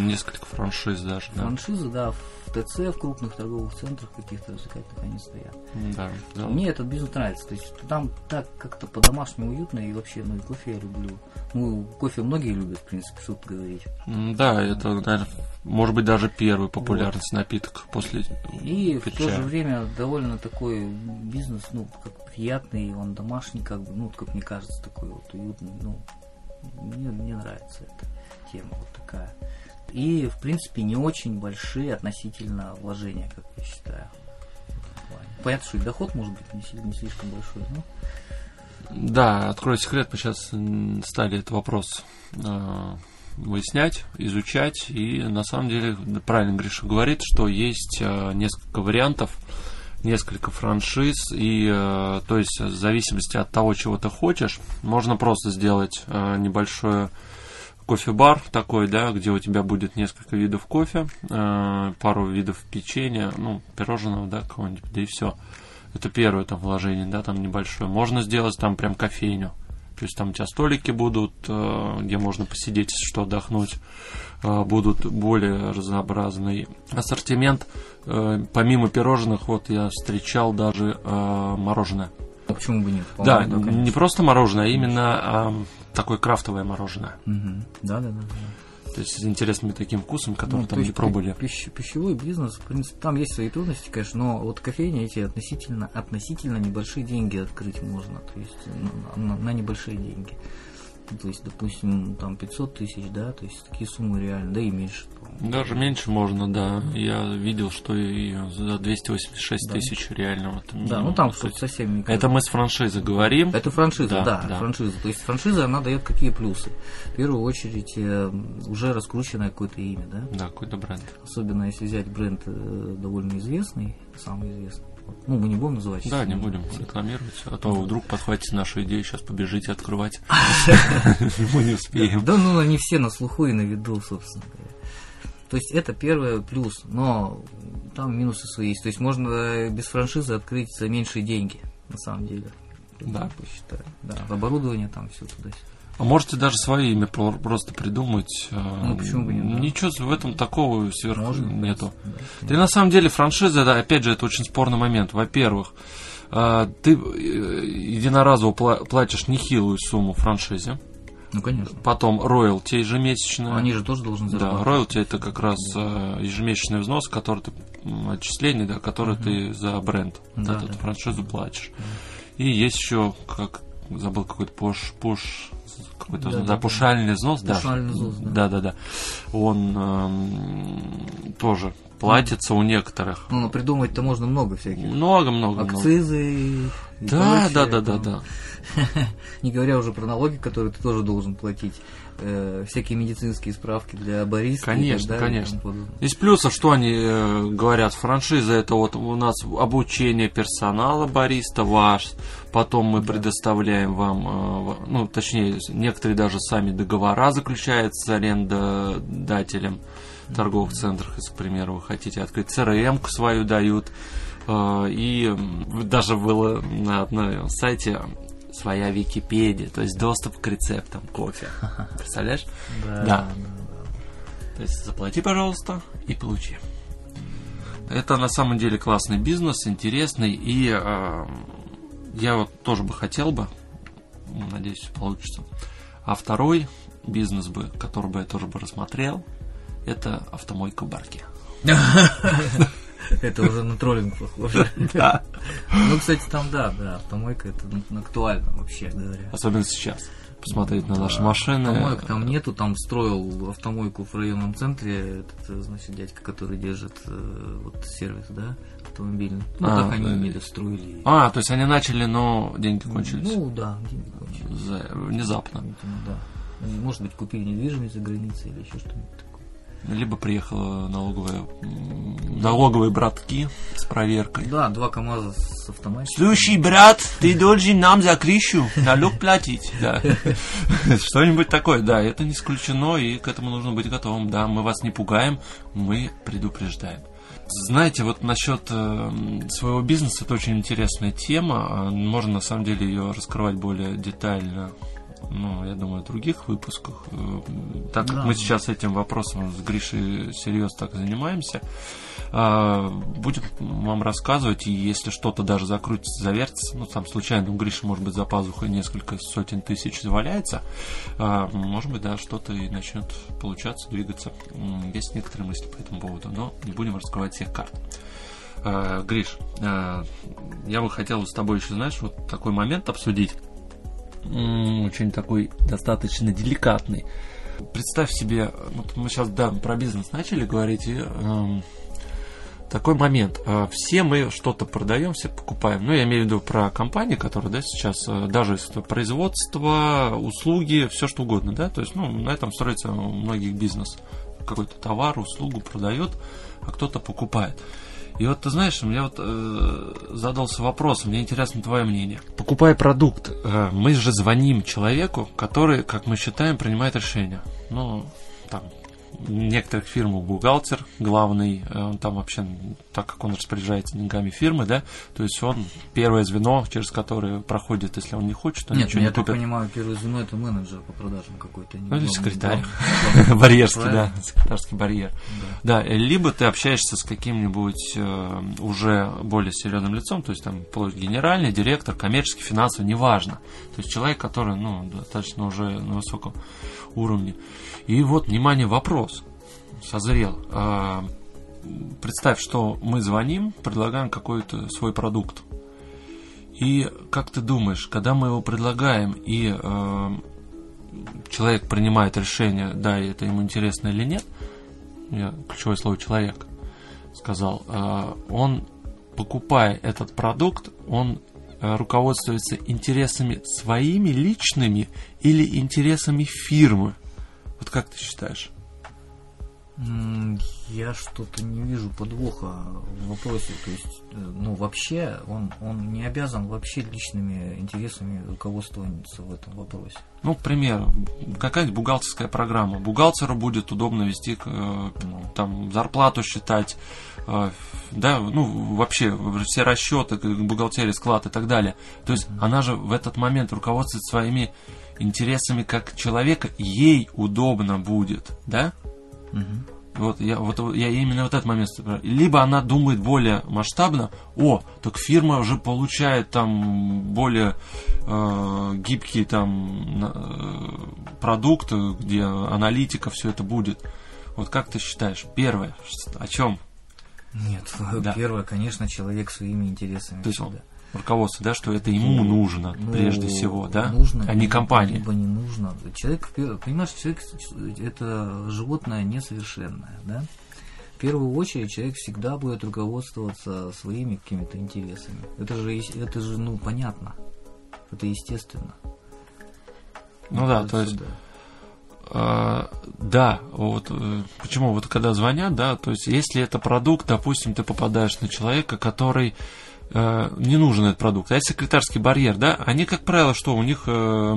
несколько франшиз даже, да. Франшизы, да, в ТЦ, в крупных торговых центрах каких-то развлекательных они стоят. Да, да. Мне этот бизнес нравится. То есть там так как-то по-домашнему уютно, и вообще, ну и кофе я люблю. Ну, кофе многие любят, в принципе, что тут говорить. Да, это, наверное, может быть, даже первый популярность напиток после И в пить то же время довольно такой бизнес, ну, как приятный, он домашний, как бы, ну, вот как мне кажется, такой вот уютный, ну, мне, мне нравится эта тема вот такая. И, в принципе, не очень большие относительно вложения, как я считаю. Понятно, что и доход может быть не, слишком большой, но Да, открою секрет, мы сейчас стали этот вопрос э, выяснять, изучать, и на самом деле правильно Гриша говорит, что есть э, несколько вариантов, несколько франшиз, и э, то есть в зависимости от того, чего ты хочешь, можно просто сделать небольшое кофе-бар такой, да, где у тебя будет несколько видов кофе, э, пару видов печенья, ну, пирожного, да, какого-нибудь, да и все. Это первое там вложение, да, там небольшое. Можно сделать там прям кофейню. То есть там у тебя столики будут, э, где можно посидеть, что, отдохнуть. Э, Будут более разнообразный ассортимент. Э, Помимо пирожных, вот я встречал даже мороженое. а почему бы нет? Да, конечно. не просто мороженое, а именно такое крафтовое мороженое. Мгм. Да, да, да. да. То есть с интересными таким вкусом, который Ну, там не пробовали. пи- пищ- пищевой бизнес, в принципе, там есть свои трудности, конечно, но вот кофейни эти относительно, относительно небольшие деньги открыть можно, то есть ну, на, на небольшие деньги. То есть, допустим, там 500 тысяч, да, то есть такие суммы реально, да и меньше. Даже меньше можно, да. Я видел, что и за 286 Да. тысяч реально. Вот, Да, ну там что-то совсем не Это мы с франшизы говорим. Это франшиза, Да, да, да. франшиза. То есть франшиза, она дает какие плюсы? В первую очередь, э, уже раскрученное какое-то имя, да? Да, какой-то бренд. Особенно если взять бренд э, довольно известный, самый известный. Ну, мы не будем называть. Да, не будем рекламировать, а то вы вдруг подхватите нашу идею, сейчас побежите открывать. Мы не успеем. Да, ну они все на слуху и на виду, собственно говоря. То есть это первый плюс, но там минусы свои есть. То есть можно э, без франшизы открыть за меньшие деньги, на самом деле. Да. Посчитаю. Да, оборудование там все туда А можете даже свое имя про- просто придумать. а, Ну, почему бы нет, да. Ничего в этом такого сверху Можно, нету. да. Да на самом деле франшиза, да, опять же, это очень спорный момент. Во-первых, а, ты э, единоразово пла- платишь нехилую сумму франшизе, Ну, конечно. потом роялти ежемесячно. Они же тоже должны Да, зарабатывать. роялти это как раз э, ежемесячный взнос, который ты отчисление, да, который ты за бренд Да, этот да. франшизу платишь. И есть еще, как забыл какой-то пош, пош какой-то, Да, да, да, пушальный взнос, да. Паушальный взнос, да. да, да, да. Он эм, тоже платится у некоторых. Ну, придумать-то можно много всяких. Много, много, много. Акцизы и Да, да, да, да, да. Не говоря уже про налоги, которые ты тоже должен платить. Э, всякие медицинские справки для бариста. и Конечно, далее, конечно. Из плюсов, что они э, говорят, франшиза это вот у нас обучение персонала бариста ваш, потом мы предоставляем вам, э, ну, точнее, некоторые даже сами договора заключают с арендодателем в торговых центрах, если, к примеру, вы хотите открыть crm свою дают, и м, даже было на одном сайте своя Википедия, то есть доступ к рецептам кофе. Представляешь? Да, Да. То есть заплати, пожалуйста, и получи. Это на самом деле классный бизнес, интересный, и э, я вот тоже бы хотел бы, надеюсь, получится. А второй бизнес бы, который бы я тоже бы рассмотрел, это автомойка в барке. Это уже на троллинг похоже. Да. Ну, кстати, там, да, да, автомойка это актуально вообще говоря. Особенно сейчас. Посмотреть на наши машины. Автомоек там нету, там строил автомойку в районном центре, этот, значит, дядька, который держит э, вот сервис, да, автомобильный. Ну, А, так они да. не достроили. А, то есть они начали, но деньги кончились. Ну, да, деньги кончились. За- Внезапно. Видимо, да. Может быть, купили недвижимость за границей или еще что-нибудь. Либо приехала налоговая, налоговые братки с проверкой. Да, два КАМАЗа с автоматикой. Слушай, брат, ты должен нам за крышу налог платить. Да. Что-нибудь такое, да, это не исключено, и к этому нужно быть готовым. Да, мы вас не пугаем, мы предупреждаем. Знаете, вот насчет э, своего бизнеса это очень интересная тема. А Можно на самом деле ее раскрывать более детально. Ну, я думаю, в других выпусках. Э, Так как Да. мы сейчас этим вопросом с Гришей серьезно так занимаемся, а, будем вам рассказывать, и если что-то даже закрутится, завертится, ну, там случайно у Гриши, может быть, за пазухой несколько сотен тысяч заваляется, а, может быть, да, что-то и начнет получаться, двигаться. Есть некоторые мысли по этому поводу, но не будем раскрывать всех карт. А, Гриш, я бы хотел с тобой еще, знаешь, вот такой момент обсудить. Очень такой достаточно деликатный. Представь себе, вот мы сейчас, да, про бизнес начали говорить, и эм, такой момент. Э, Все мы что-то продаем, все покупаем. Ну, я имею в виду про компании, которые, да, сейчас, э, даже если производство, услуги, все что угодно, да, то есть, ну, на этом строится у многих бизнес. Какой-то товар, услугу продает, а кто-то покупает. И вот ты знаешь, мне вот э, задался вопрос, мне интересно твое мнение. Покупая продукт, э, мы же звоним человеку, который, как мы считаем, принимает решение. Ну, там, некоторых фирмах бухгалтер главный, э, он там вообще, так как он распоряжается деньгами фирмы, да, то есть он первое звено, через которое проходит, если он не хочет, он Нет, ничего я не так купит. понимаю, первое звено это менеджер по продажам какой-то. Ну, или секретарь. Барьерский, да, секретарский барьер. Да. Либо ты общаешься с каким-нибудь э, уже более серьезным лицом, то есть там вплоть генеральный, директор, коммерческий, финансовый, неважно. То есть человек, который, ну, достаточно уже на высоком уровне. И вот, внимание, вопрос созрел. А, представь, что мы звоним, предлагаем какой-то свой продукт. И как ты думаешь, когда мы его предлагаем и э, человек принимает решение, да, это ему интересно или нет, я ключевое слово человек сказал, э, он, покупая этот продукт, он руководствуется интересами своими личными или интересами фирмы. Вот как ты считаешь? Я что-то не вижу подвоха в вопросе. То есть, э, ну, вообще, он, он не обязан вообще личными интересами руководствоваться в этом вопросе. Ну, к примеру, какая-нибудь бухгалтерская программа. Бухгалтеру будет удобно вести э, там зарплату считать, э, да, ну, вообще все расчеты, бухгалтерия, склад и так далее. То есть она же в этот момент руководствуется своими интересами как человека, ей удобно будет, да? Вот я, вот я именно вот этот момент. Либо она думает более масштабно, о, так фирма уже получает там более э, гибкий там э, продукт, где аналитика, все это будет. Вот как ты считаешь, первое, о чем Нет, Да. первое, конечно, человек своими интересами. То есть он всегда. Руководство, да, что это ему нужно Ну, прежде всего, да, нужно, а не компания. Либо не нужно. Человек, понимаешь, человек это животное несовершенное, да? В первую очередь человек всегда будет руководствоваться своими какими-то интересами. Это же, это же, ну, понятно. Это естественно. Ну да, то есть да. А, да, вот э, почему вот когда звонят, да, то есть если это продукт, допустим, ты попадаешь на человека, который э, не нужен этот продукт, а есть секретарский барьер, да, они, как правило, что у них э,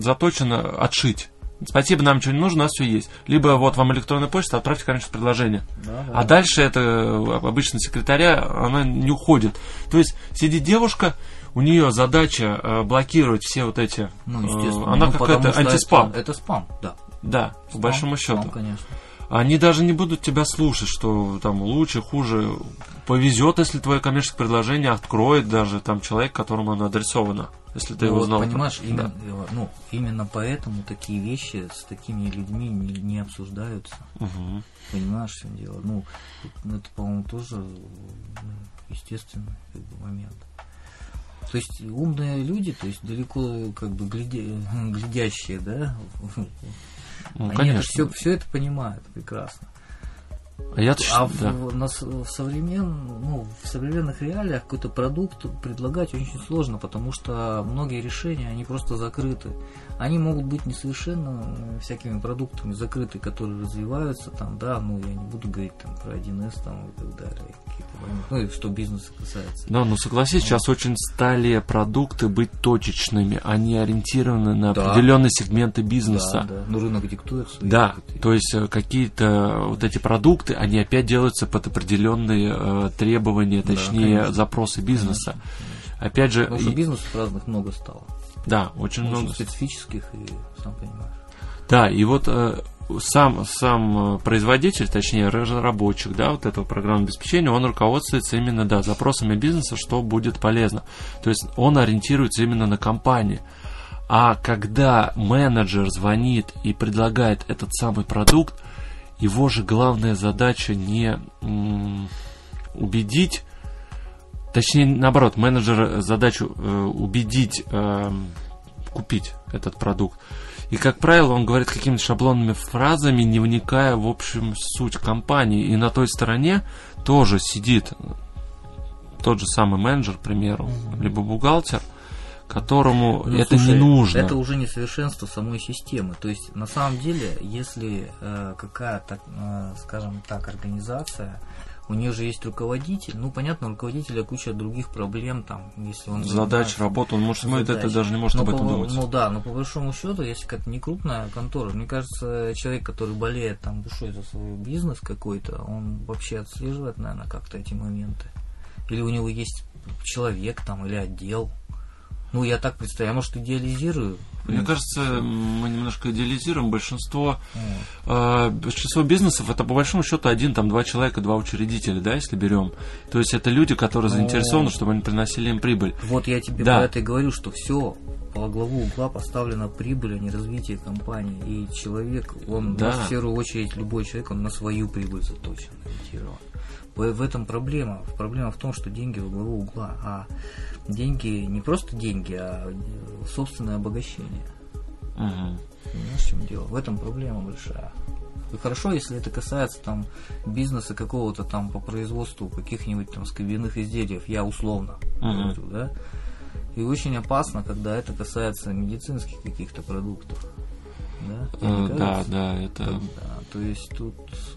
заточено отшить. Спасибо, нам ничего не нужно, у нас все есть. Либо вот вам электронная почта, отправьте, конечно, предложение. Да, да. А дальше это э, обычно секретаря, она не уходит. То есть сидит девушка, у нее задача э, блокировать все вот эти. Ну, э, естественно. она ну, какая-то потому что антиспам. Это, это спам, да. Да, по Спам, большому спам, счету. конечно. Они даже не будут тебя слушать, что там лучше, хуже. Повезет, если твое коммерческое предложение откроет даже там человек, которому оно адресовано, если ты Ну, его вот, знал. понимаешь, Да. именно, э, ну, именно поэтому такие вещи с такими людьми не, не обсуждаются. Мгм. Понимаешь, в чем дело? Ну, это, по-моему, тоже ну, естественный как бы, момент. То есть умные люди, то есть далеко как бы гляде- глядящие, да, Ну, они конечно. все, все это понимают прекрасно. А, я а да. в, на, в, современ, ну, в современных реалиях какой-то продукт предлагать очень сложно, потому что многие решения, они просто закрыты. Они могут быть несовершенно всякими продуктами закрыты, которые развиваются, там, да, ну, я не буду говорить там про 1С там, и так далее, ну, и что бизнеса касается. Да, ну, согласись, вот. сейчас очень стали продукты быть точечными, они ориентированы на да. определенные сегменты бизнеса. Да, да, ну, рынок диктует. Да, то есть э, какие-то вот эти продукты, они опять делаются под определенные э, требования, точнее, да, запросы бизнеса. Конечно. Опять же... Потому что бизнесов разных много стало. Да, очень, очень много. специфических, и сам понимаешь. Да, и вот э, сам, сам э, производитель, точнее разработчик да, вот этого программного обеспечения, он руководствуется именно да, запросами бизнеса, что будет полезно. То есть он ориентируется именно на компании. А когда менеджер звонит и предлагает этот самый продукт, его же главная задача не убедить, точнее наоборот, менеджер задачу э, убедить э, купить этот продукт. И, как правило, он говорит какими-то шаблонными фразами, не вникая в общем суть компании. И на той стороне тоже сидит тот же самый менеджер, к примеру, mm-hmm. либо бухгалтер, которому ну, это слушай, не нужно. Это уже несовершенство самой системы. То есть, на самом деле, если э, какая-то, э, скажем так, организация у нее же есть руководитель, ну, понятно, у руководителя куча других проблем, там, если он... Задач, работа, он может, смотреть это даже не может но об этом по, думать. Ну да, но по большому счету, если как не крупная контора, мне кажется, человек, который болеет там душой за свой бизнес какой-то, он вообще отслеживает, наверное, как-то эти моменты. Или у него есть человек там, или отдел, ну, я так представляю, я, может, идеализирую. Мне кажется, мы немножко идеализируем большинство, э, большинство бизнесов это по большому счету один, там два человека, два учредителя, да, если берем. То есть это люди, которые заинтересованы, чтобы они приносили им прибыль. Вот я тебе да. про это и говорю, что все по главу угла поставлена прибыль, а не развитие компании. И человек, он да. в первую очередь любой человек, он на свою прибыль заточен, ориентирован. В, этом проблема. Проблема в том, что деньги во главу угла, а деньги не просто деньги, а собственное обогащение. Угу. Понимаешь, в чем дело? В этом проблема большая. И хорошо, если это касается там бизнеса какого-то там по производству каких-нибудь там скобяных изделий, я условно угу. говорю, да. И очень опасно, когда это касается медицинских каких-то продуктов. Да, э, да, да, это. Да, то есть тут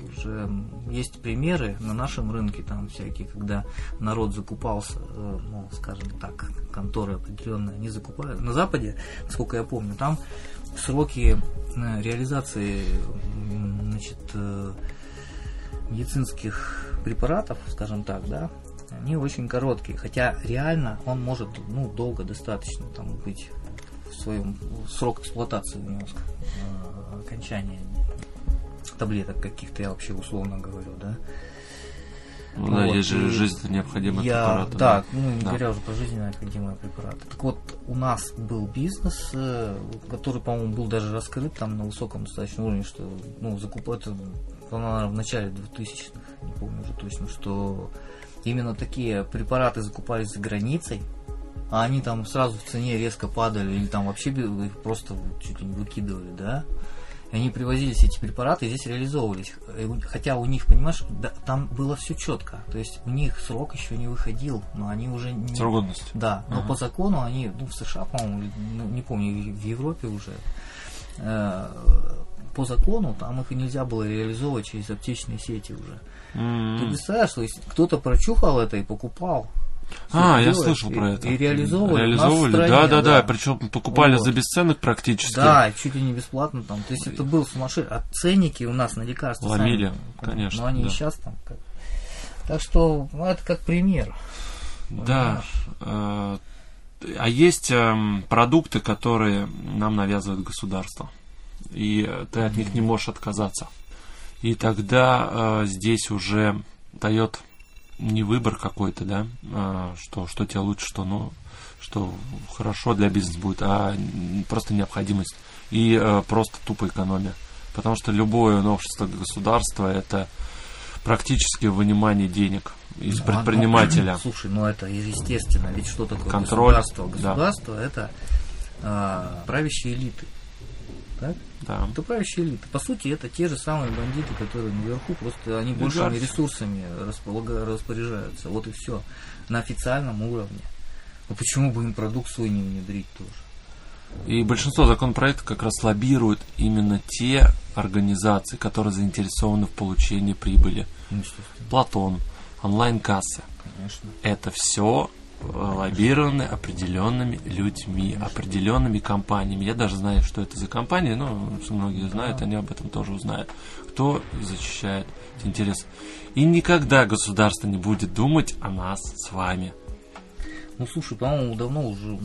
уже есть примеры на нашем рынке, там всякие, когда народ закупался, э, ну, скажем так, конторы определенные, они закупают. На Западе, насколько я помню, там сроки э, реализации значит, медицинских препаратов, скажем так, да, они очень короткие, хотя реально он может ну, долго достаточно там быть в своем срок эксплуатации у него э, окончания таблеток каких-то, я вообще условно говорю, да. Ну, да, вот, есть же жизненно необходимые я, препараты. Да, да, ну не да. говоря уже про жизненно необходимые препараты. Так вот, у нас был бизнес, э, который, по-моему, был даже раскрыт там на высоком достаточно уровне, что ну, закупать это, наверное, в начале 2000-х, не помню уже точно, что именно такие препараты закупались за границей, а они там сразу в цене резко падали, или там вообще их просто чуть ли не выкидывали, да. И они привозились эти препараты и здесь реализовывались. Хотя у них, понимаешь, да, там было все четко. То есть у них срок еще не выходил, но они уже не. Срок годности. Да. Но ага. по закону они, ну, в США, по-моему, ну, не помню, в Европе уже. Э, по закону там их нельзя было реализовывать через аптечные сети уже. Mm-hmm. Ты представляешь, то есть кто-то прочухал это и покупал. А, я слышал и, про это. И реализовывали. Реализовывали, стране, да, да, да, Причем покупали вот. за бесценок практически. Да, чуть ли не бесплатно там. То есть это был сумасшедший. А ценники у нас на лекарства. Ломили, сами, конечно. Но они да. и сейчас там. Как... Так что ну, это как пример. Да. Э, а есть эм, продукты, которые нам навязывает государство. И ты от них не можешь отказаться. И тогда э, здесь уже дает не выбор какой-то, да, а, что, что тебе лучше, что, ну, что хорошо для бизнеса будет, а просто необходимость и а, просто тупо экономия. Потому что любое новшество государства это практически вынимание денег из ну, предпринимателя. Ну, слушай, ну это естественно, ведь что такое Контроль, государство? Государство да. это э, правящие элиты. Так? Да. Правящая элита. По сути, это те же самые бандиты, которые наверху, просто они большими Олигархи. ресурсами располага- распоряжаются. Вот и все. На официальном уровне. Ну почему бы им продукт свой не внедрить тоже? И большинство законопроектов как раз лоббируют именно те организации, которые заинтересованы в получении прибыли. Ну, Платон, онлайн-кассы. конечно. Это все лоббированы определенными людьми, определенными компаниями. Я даже знаю, что это за компании, но многие знают, они об этом тоже узнают. Кто защищает эти интересы. И никогда государство не будет думать о нас с вами. Ну слушай, по-моему, давно уже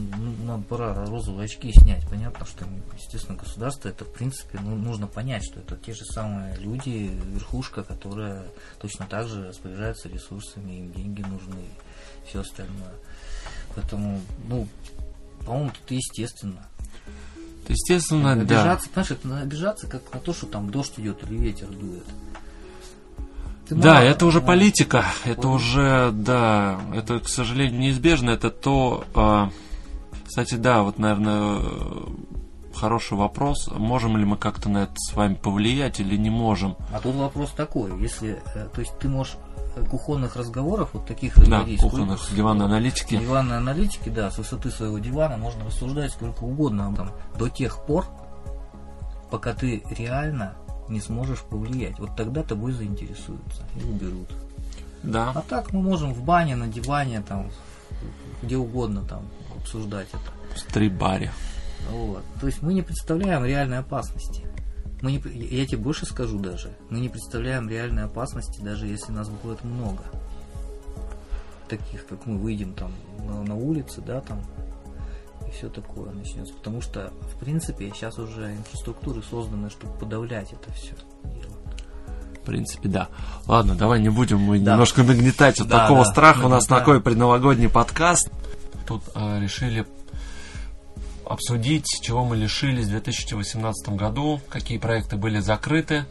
надо пора розовые очки снять. Понятно, что, естественно, государство это в принципе ну, нужно понять, что это те же самые люди, верхушка, которая точно так же распоряжается ресурсами, им деньги нужны все остальное. Поэтому, ну, по-моему, тут естественно. Естественно, да. Обижаться, понимаешь, это обижаться как на то, что там дождь идет или ветер дует. Ты Да, мало- это уже ну, политика, это Вот. уже, да, это, к сожалению, неизбежно, это то, а, кстати, да, вот, наверное, э, хороший вопрос, можем ли мы как-то на это с вами повлиять или не можем? А тут вопрос такой, если, э, то есть ты можешь э, кухонных разговоров вот таких Да, разводить, кухонных, сколько- диванной аналитики. Диванной аналитики, да, с высоты своего дивана можно рассуждать сколько угодно там, до тех пор, пока ты реально не сможешь повлиять. Вот тогда тобой заинтересуются и уберут. А Да, так мы можем в бане, на диване, там, где угодно там обсуждать это. в стрип-баре. Вот. То есть мы не представляем реальной опасности. Мы не, я тебе больше скажу даже. Мы не представляем реальной опасности, даже если нас будет много. Таких, как мы выйдем там на, на улице, да, там, и все такое начнется. Потому что, в принципе, сейчас уже инфраструктуры созданы, чтобы подавлять это все дело. В принципе, да. Ладно, давай не будем мы Да. немножко нагнетать вот Да, такого да, страха. У нас нагнетаем. такой предновогодний подкаст. Тут э, решили обсудить, чего мы лишились в 2018 году, какие проекты были закрыты,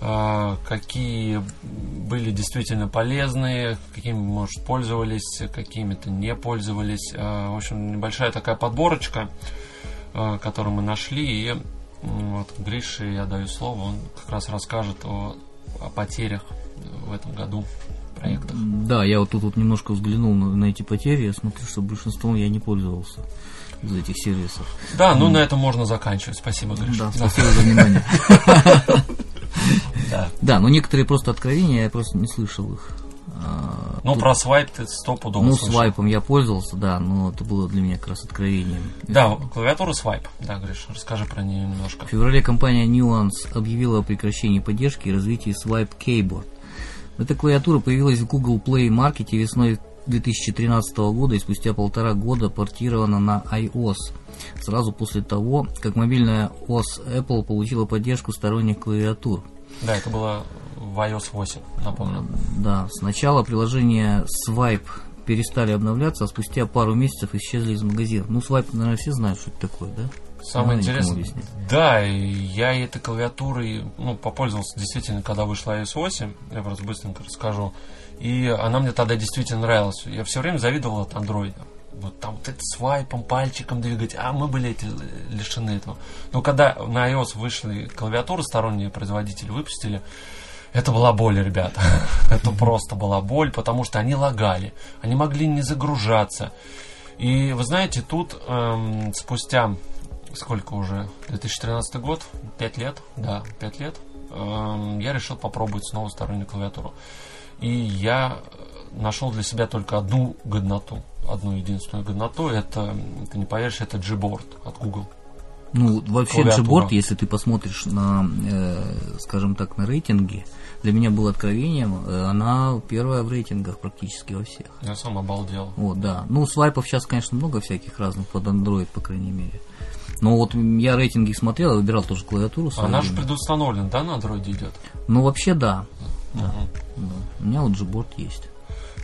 э, какие были действительно полезные, какими, может, пользовались, какими-то не пользовались. Э, В общем, небольшая такая подборочка, э, которую мы нашли. И вот Грише я даю слово, он как раз расскажет о, о потерях в этом году проектах. Да, я вот тут вот немножко взглянул на, на эти потери, я смотрю, что большинством я не пользовался из этих сервисов. Да, ну на этом можно заканчивать. Спасибо, Гриша. Да, спасибо за внимание. Да. Но некоторые просто откровения, я просто не слышал их. А, Ну, тут- про свайп ты стопудово ну, слышал. свайпом я пользовался, да, но это было для меня как раз откровением. Да, клавиатура свайп. Да, Гриша, расскажи про нее немножко. В феврале компания Nuance объявила о прекращении поддержки и развитии Swipe Keyboard. Эта клавиатура появилась в Google Play Market весной 2013 года и спустя полтора года портирована на iOS. Сразу после того, как мобильная ОС Apple получила поддержку сторонних клавиатур. Да, это было в iOS 8, напомню. Да, сначала приложения Swipe перестали обновляться, а спустя пару месяцев исчезли из магазина. Ну, Swipe, наверное, все знают, что это такое, да? Самое интересное, да, я этой клавиатурой, ну, попользовался действительно, когда вышла iOS 8, я просто быстренько расскажу, и она мне тогда действительно нравилась. Я все время завидовал от андроида. Вот там вот это свайпом, пальчиком двигать, а мы были эти э, лишены этого. Но когда на iOS вышли клавиатуры, сторонние производители выпустили, это была боль, ребята. Это просто была боль, потому что они лагали. Они могли не загружаться. И вы знаете, тут эм, спустя сколько уже? 2013 год? Пять лет? Да, пять лет. эм, я решил попробовать снова стороннюю клавиатуру. И я нашел для себя только одну годноту. Одну единственную годноту. Это, ты не поверишь, это Gboard от Google. Ну, вообще. Gboard, если ты посмотришь на, э, скажем так, на рейтинги, для меня было откровением, э, она первая в рейтингах практически во всех. Я сам обалдел. Вот, да. Ну, свайпов сейчас, конечно, много всяких разных, под Android, по крайней мере. Но вот я рейтинги смотрел, выбирал тоже клавиатуру. Она же предустановлена, да, на андроиде идет? Ну, вообще, да. Да. У меня вот Gboard есть.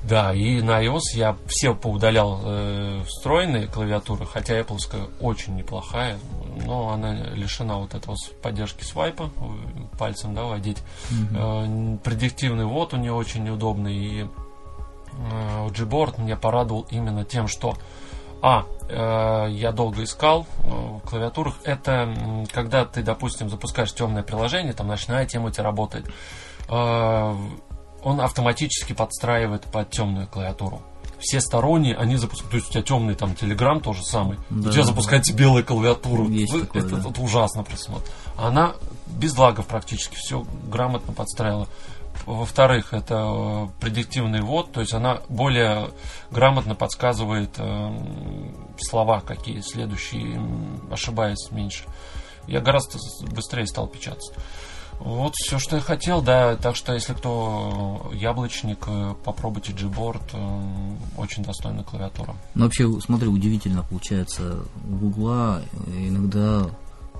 Да, и на iOS я все поудалял э, встроенные клавиатуры, хотя Apple очень неплохая, но она лишена вот этого поддержки свайпа, э, пальцем, да, водить. Э, предиктивный ввод у нее очень неудобный, и э, Gboard меня порадовал именно тем, что А, э, я долго искал э, в клавиатурах. Это когда ты, допустим, запускаешь темное приложение, там ночная тема у тебя работает. Э, он автоматически подстраивает под темную клавиатуру. Все сторонние, они запускают. То есть у тебя темный там Telegram тоже самый. Да. У тебя запускается белая клавиатура. Есть Вы- такое, это, да. это ужасно просто. Она без лагов практически все грамотно подстраивала. Во-вторых, это э, предиктивный ввод, то есть она более грамотно подсказывает э, слова, какие следующие, ошибаясь меньше. Я гораздо быстрее стал печататься. Вот все, что я хотел, да. Так что, если кто яблочник, э, попробуйте Gboard. э, Очень достойная клавиатура. Ну, вообще, смотри, удивительно получается. У Гугла иногда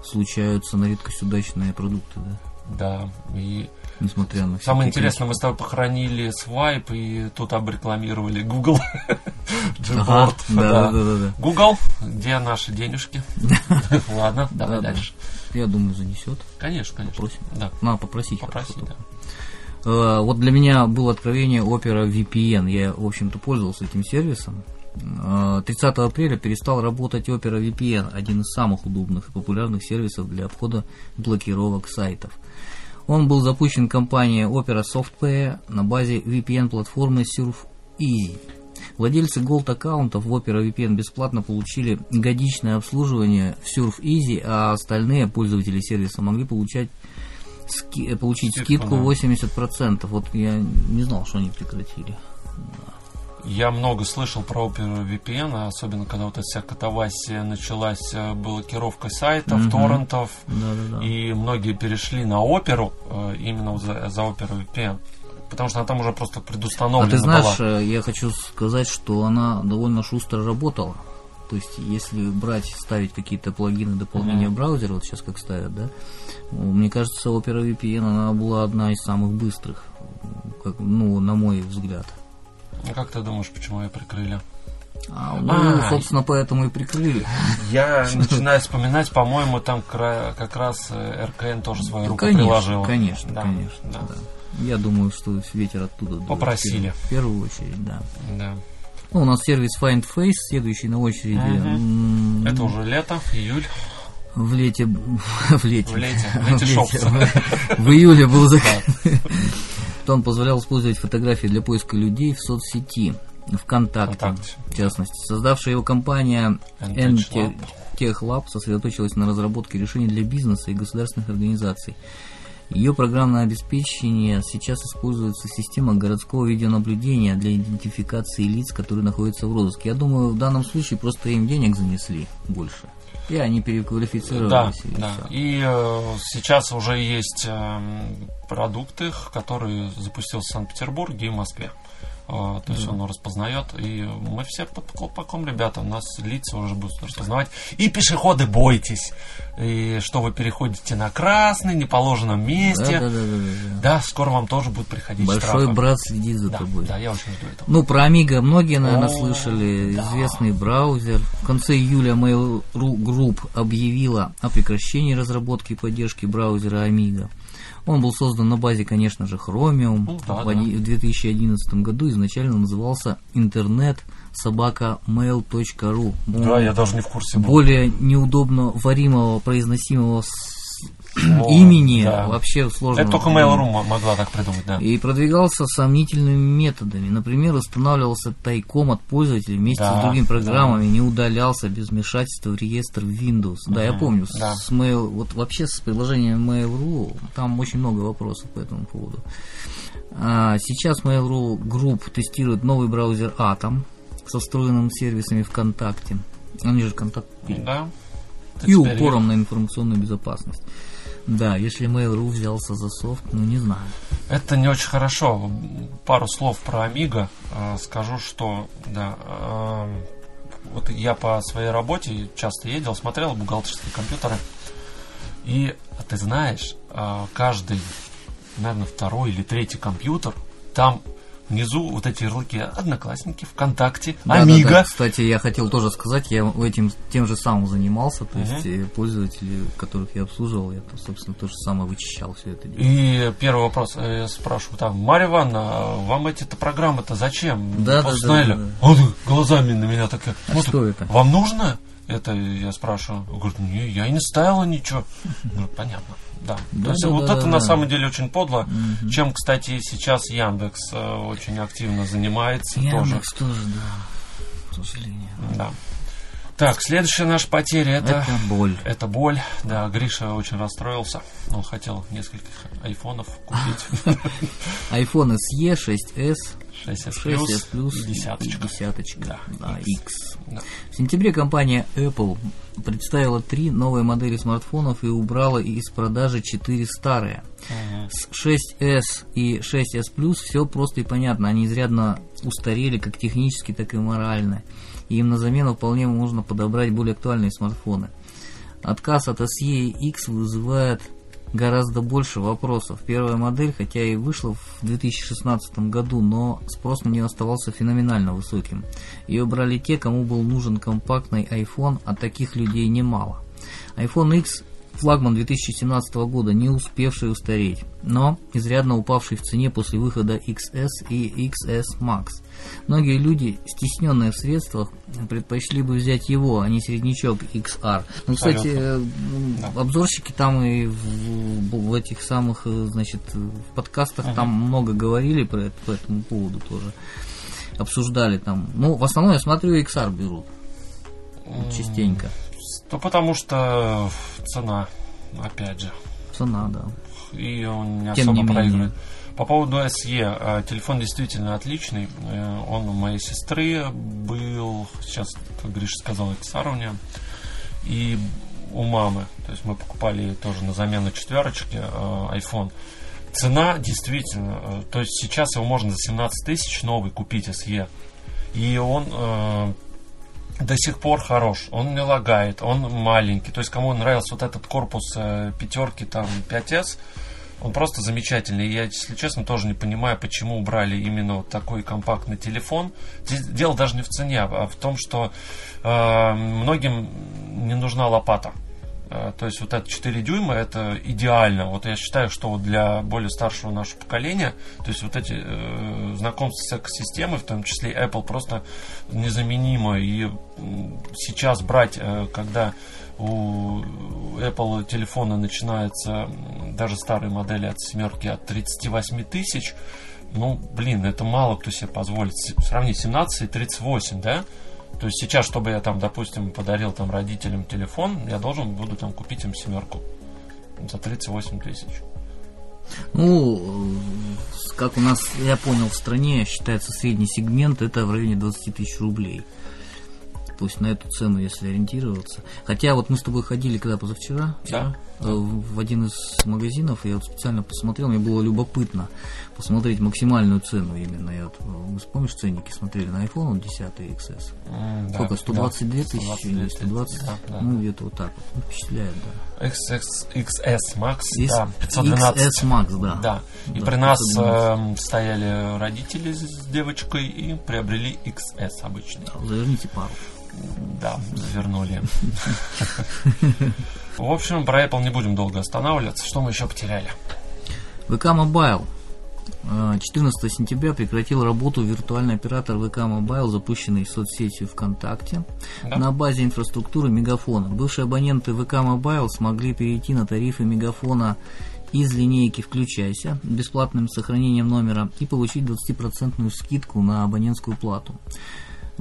случаются на редкость удачные продукты, да? Да. И Несмотря на все самое интересное, мы с тобой похоронили свайп и тут обрекламировали Google. Gboard. Да, да. да. Google, где наши денежки? Ладно, давай Да, да. дальше. Я думаю, занесет. Конечно, конечно. Попросим. Да, Надо попросить. попроси, хорошо. да. Э, Вот для меня было откровение Opera VPN. Я, в общем-то, пользовался этим сервисом. Э, 30 апреля перестал работать Opera VPN, один из самых удобных и популярных сервисов для обхода блокировок сайтов. Он был запущен компанией Opera Software на базе VPN-платформы SurfEasy. Владельцы Gold аккаунтов в Opera VPN бесплатно получили годичное обслуживание в SurfEasy, а остальные пользователи сервиса могли получать ски- э, получить Скидку, скидку да. 80%. Вот я не знал, что они прекратили. Я много слышал про Opera VPN, а особенно когда вот эта вся катавасия началась, э, блокировка сайтов, Мгм. торрентов, Да-да-да. и многие перешли на оперу э, именно за, за Opera VPN. Потому что она там уже просто А предустановлена ты знаешь, была. э, я хочу сказать, что она довольно шустро работала. То есть, если брать, ставить какие-то плагины, дополнения Мгм. в браузер, вот сейчас как ставят, да, мне кажется, Opera VPN, она была одна из самых быстрых, как, ну, на мой взгляд. Ну, Как ты думаешь, почему ее прикрыли? А, ну, А, собственно, поэтому и прикрыли. Я начинаю вспоминать, по-моему, там как раз э, РКН тоже свою руку конечно, приложила. конечно, Да, конечно, да. да. Я думаю, что ветер оттуда. Попросили. В первую очередь, да. Да. Ну, у нас сервис Find Face, следующий на очереди. Это уже лето, июль. В лете... В лете. В лете. В лете шопс. В июле был закрыт. Он позволял использовать фотографии для поиска людей в соцсети. ВКонтакте, ВКонтакте. в частности. Создавшая его компания N-Tech сосредоточилась на разработке решений для бизнеса и государственных организаций. Ее программное обеспечение сейчас используется система городского видеонаблюдения для идентификации лиц, которые находятся в розыске. Я думаю, в данном случае просто им денег занесли больше. И они Да, переквалифицировались. и да. И э, сейчас уже есть эм, продукты, которые запустился в Санкт-Петербурге и в Москве. Э, то есть он распознает, и мы все под колпаком, ребята, у нас лица уже будут распознавать. И пешеходы бойтесь, и что вы переходите на красный, неположенном месте. Да, да, да, да, да. Да, скоро вам тоже будет приходить Большой штрафы. брат следит за Да, тобой. да, я очень жду этого. Ну, про Amiga многие, наверное, О, слышали. да. Известный браузер. В конце июля Mail.ru Group объявила о прекращении разработки и поддержки браузера Amiga. Он был создан на базе, конечно же, Chromium. Ну, да, в, в 2011 году изначально назывался интернет собака mail.ru. Да, я даже не в курсе был. Более неудобно варимого, произносимого О, имени да. вообще сложно. Это только Mail.ru мо- могла так придумать, да. И продвигался сомнительными методами. Например, устанавливался тайком от пользователей вместе Да, с другими да. программами, не удалялся без вмешательства в реестр Windows. Да, я Мгм, помню, да. с Mail, вот вообще с приложением Mail.ru там очень много вопросов по этому поводу. А, сейчас Mail.ru Group тестирует новый браузер Atom со встроенным сервисами ВКонтакте. Они же контакт Да. и упором на информационную безопасность. Да, если Mail.ru взялся за софт, ну не знаю. Это не очень хорошо. Пару слов про Amiga. Э, Скажу, что да, эм, вот я по своей работе часто ездил, смотрел бухгалтерские компьютеры. И ты знаешь, э, каждый, наверное, второй или третий компьютер, там внизу вот эти ярлыки Одноклассники, ВКонтакте, Да, да, Амиго. да. Кстати, я хотел тоже сказать, я этим тем же самым занимался, то есть э, пользователи, которых я обслуживал, я, собственно, то же самое вычищал все это дело. И первый вопрос, э, я спрашиваю, там, Марья Ивановна, а вам эти-то программы-то зачем? Да, да, Установили?» да, да, Он глазами на меня так, А смотрит, что это? вам нужно? Это я спрашиваю. Он говорит, не, я и не ставила ничего. Ну, понятно, да. Да, То есть да, вот да, это да, на да. самом деле очень подло, Мгм. чем, кстати, сейчас Яндекс э, очень активно занимается тоже. Яндекс тоже, да, к сожалению. Да. Так, следующая наша потеря это... Это боль. Это боль, да, Гриша очень расстроился. Он хотел нескольких айфонов купить. iPhone SE, 6s, 6s 6s Plus и десяточка. десяточка, Да, да, X. X. Да. В сентябре компания Apple представила три новые модели смартфонов и убрала из продажи четыре старые. Мгм. С 6s и 6s Plus все просто и понятно. Они изрядно устарели как технически, так и морально. И им на замену вполне можно подобрать более актуальные смартфоны. Отказ от SE и X вызывает гораздо больше вопросов. Первая модель, хотя и вышла в 2016 году, но спрос на нее оставался феноменально высоким. Ее брали те, кому был нужен компактный iPhone, а таких людей немало. iPhone X флагман 2017 года, не успевший устареть, но изрядно упавший в цене после выхода XS и XS Max. Многие люди, стесненные в средствах, предпочли бы взять его, а не среднячок XR. Ну, кстати, Абсолютно. э, обзорщики там и в, в этих самых, э, значит, в подкастах Ага. там много говорили про это, по этому поводу тоже. Обсуждали там. Ну, в основном я смотрю, XR берут частенько. Ну, потому что цена, опять же, Цена, да. и он не Тем особо не проигрывает. По поводу SE, э, телефон действительно отличный. Э, Он у моей сестры был, сейчас, как Гриша сказал, у нее, и у мамы. То есть мы покупали тоже на замену четверочки э, iPhone. Цена действительно, э, то есть сейчас его можно за 17 тысяч новый купить SE. И он э, до сих пор хорош. Он не лагает, он маленький. То есть кому нравился вот этот корпус э, пятерки, там 5S, он просто замечательный. Я, если честно, тоже не понимаю, почему убрали именно вот такой компактный телефон. Дело даже не в цене, а в том, что э, многим не нужна лопата. Э, То есть вот это 4 дюйма это идеально. Вот я считаю, что вот для более старшего нашего поколения, то есть вот эти э, знакомства с экосистемой, в том числе Apple, просто незаменимо. И сейчас брать, э, когда у Apple телефона начинается даже старые модели от семерки от 38 тысяч, ну, блин, это мало кто себе позволит. Сравни 17 и 38, да? То есть сейчас, чтобы я там, допустим, подарил там родителям телефон, я должен буду там купить им семерку за 38 тысяч. Ну, э, как у нас, я понял, в стране считается средний сегмент, это в районе 20 тысяч рублей. То есть на эту цену, если ориентироваться. Хотя вот мы с тобой ходили когда позавчера, вчера, э, в в один из магазинов, я вот специально посмотрел, мне было любопытно посмотреть максимальную цену именно. Я вот, э, помнишь, ценники смотрели на iPhone 10 XS? Да, Сколько, 122 да, тысячи 122 или 120? Да, да. Ну, где-то вот так вот. Ну, впечатляет, да. XX, XS Max, Из- да, 512. XS Max, да. Да. И Да, при нас 512. эм, стояли родители с девочкой и приобрели XS обычный. Заверните пару. Да, завернули. В общем, про Apple не будем долго останавливаться. Что мы еще потеряли? ВК Mobile. Э, 14 сентября прекратил работу виртуальный оператор ВК Mobile, запущенный соцсетью ВКонтакте Да? на базе инфраструктуры Мегафона. Бывшие абоненты ВК Mobile смогли перейти на тарифы Мегафона из линейки «Включайся» бесплатным сохранением номера и получить 20% скидку на абонентскую плату.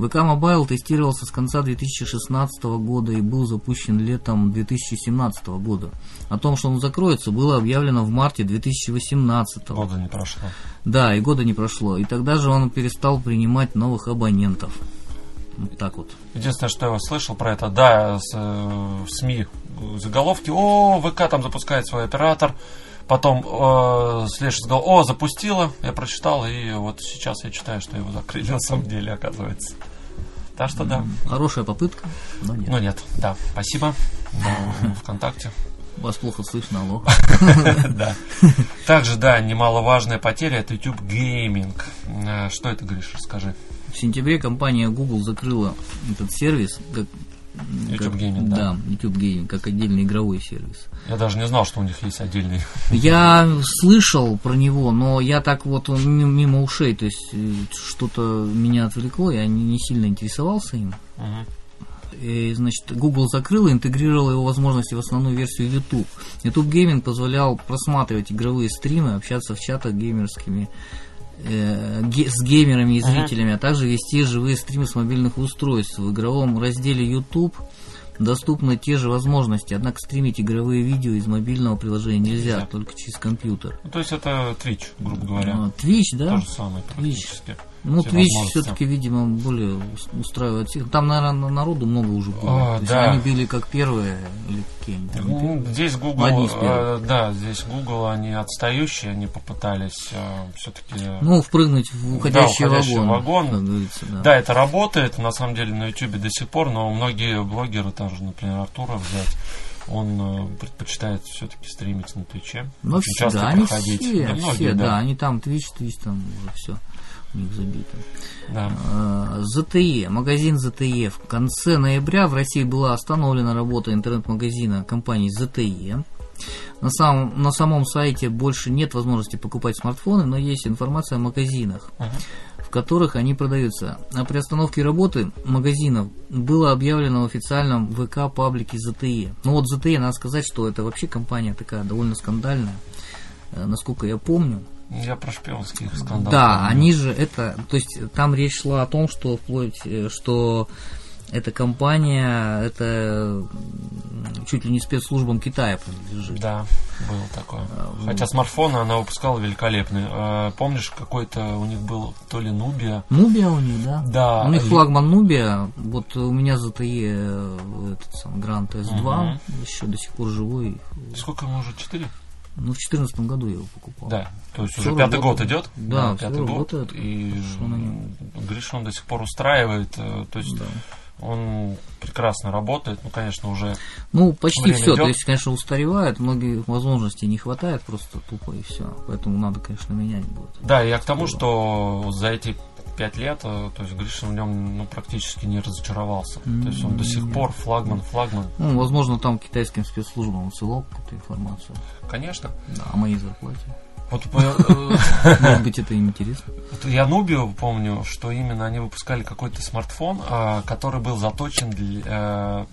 ВК Mobile тестировался с конца 2016 года и был запущен летом 2017 года. О том, что он закроется, было объявлено в марте 2018. Года не прошло. Да, и года не прошло. И тогда же он перестал принимать новых абонентов. Вот так вот. Единственное, что я слышал про это, да, с, э, в СМИ заголовки, о, ВК там запускает свой оператор, потом э, следующий заголовок, о, запустила, я прочитал, и вот сейчас я читаю, что его закрыли на самом деле, оказывается. Так что да. Хорошая попытка, но нет. Ну нет, да, спасибо. Да, ВКонтакте. Вас плохо слышно, алло. Да. Также, да, немаловажная потеря это YouTube Gaming. Э, Что это, Гриш, расскажи. В сентябре компания Google закрыла этот сервис, как YouTube как- Gaming, да. Да, YouTube Gaming, как отдельный игровой сервис. Я даже не знал, что у них есть отдельный. Я слышал про него, но я так вот ми- мимо ушей, то есть э, что-то меня отвлекло, я не, сильно интересовался им. Мгм. И, значит, Google закрыл и интегрировал его возможности в основную версию YouTube. YouTube Gaming позволял просматривать игровые стримы, общаться в чатах геймерскими э, ге- с геймерами и Ага. зрителями, а также вести живые стримы с мобильных устройств. В игровом разделе YouTube доступны те же возможности, однако стримить игровые видео из мобильного приложения нельзя, Нельзя. только через компьютер. Ну, то есть это Twitch, грубо говоря. А, Twitch, да? То же самое практически. Ну, возможности. все-таки, видимо, более ус- устраивает всех. Там, наверное, народу много уже было. А, То есть да. они были как первые или какие они там, Ну, Здесь Google, Одни из э, да, здесь Google, они отстающие, они попытались все-таки... Ну, впрыгнуть в уходящий, уходящий вагон, вагон. да. Да, это работает, на самом деле, на YouTube до сих пор, но многие блогеры, тоже, например, Артура взять, он э, предпочитает все-таки стримить на Твиче. Очень все, да, они все, Да, все, да. да. они там Twitch, Twitch, там уже все у них забито. Да. Э, ZTE, магазин ZTE. В конце ноября в России была остановлена работа интернет-магазина компании ZTE. На самом, на самом сайте больше нет возможности покупать смартфоны, но есть информация о магазинах, Мгм. в которых они продаются. О приостановке работы магазинов было объявлено в официальном ВК-паблике ZTE. Ну вот ZTE, надо сказать, что это вообще компания такая довольно скандальная, э, насколько я помню. Я про шпионский скандал. Да, помню. они же это, то есть там речь шла о том, что вплоть, э, что эта компания, это чуть ли не спецслужбам Китая принадлежит. Да, было такое. А, Хотя смартфоны она выпускала великолепные. Э, Помнишь, какой-то у них был то ли Нубия? Нубия у них, да? Да. у них и- флагман Нубия, вот у меня ZTE э, этот сам Грант S2, Мгм. еще до сих пор живой. Сколько ему уже? Четыре? Ну, в 2014 году я его покупал. Да, то есть уже пятый год идет. Да, пятый всё год. работает. И Что на нём? Гриш он до сих пор устраивает. э, То есть Да. он прекрасно работает. Ну, конечно, уже Ну, почти все. идет. То есть, конечно, устаревает, многих возможностей не хватает просто тупо и все. Поэтому надо, конечно, менять будет. Да, я к тому, что за эти пять лет, э, то есть Гришин в нем ну, практически не разочаровался. То есть он до сих пор флагман, флагман. Ну, возможно, там китайским спецслужбам отсылал какую-то информацию Конечно. да, о моей зарплате. Вот э, Может быть, это им интересно. Я Нубию помню, что именно они выпускали какой-то смартфон, а, который был заточен для, э,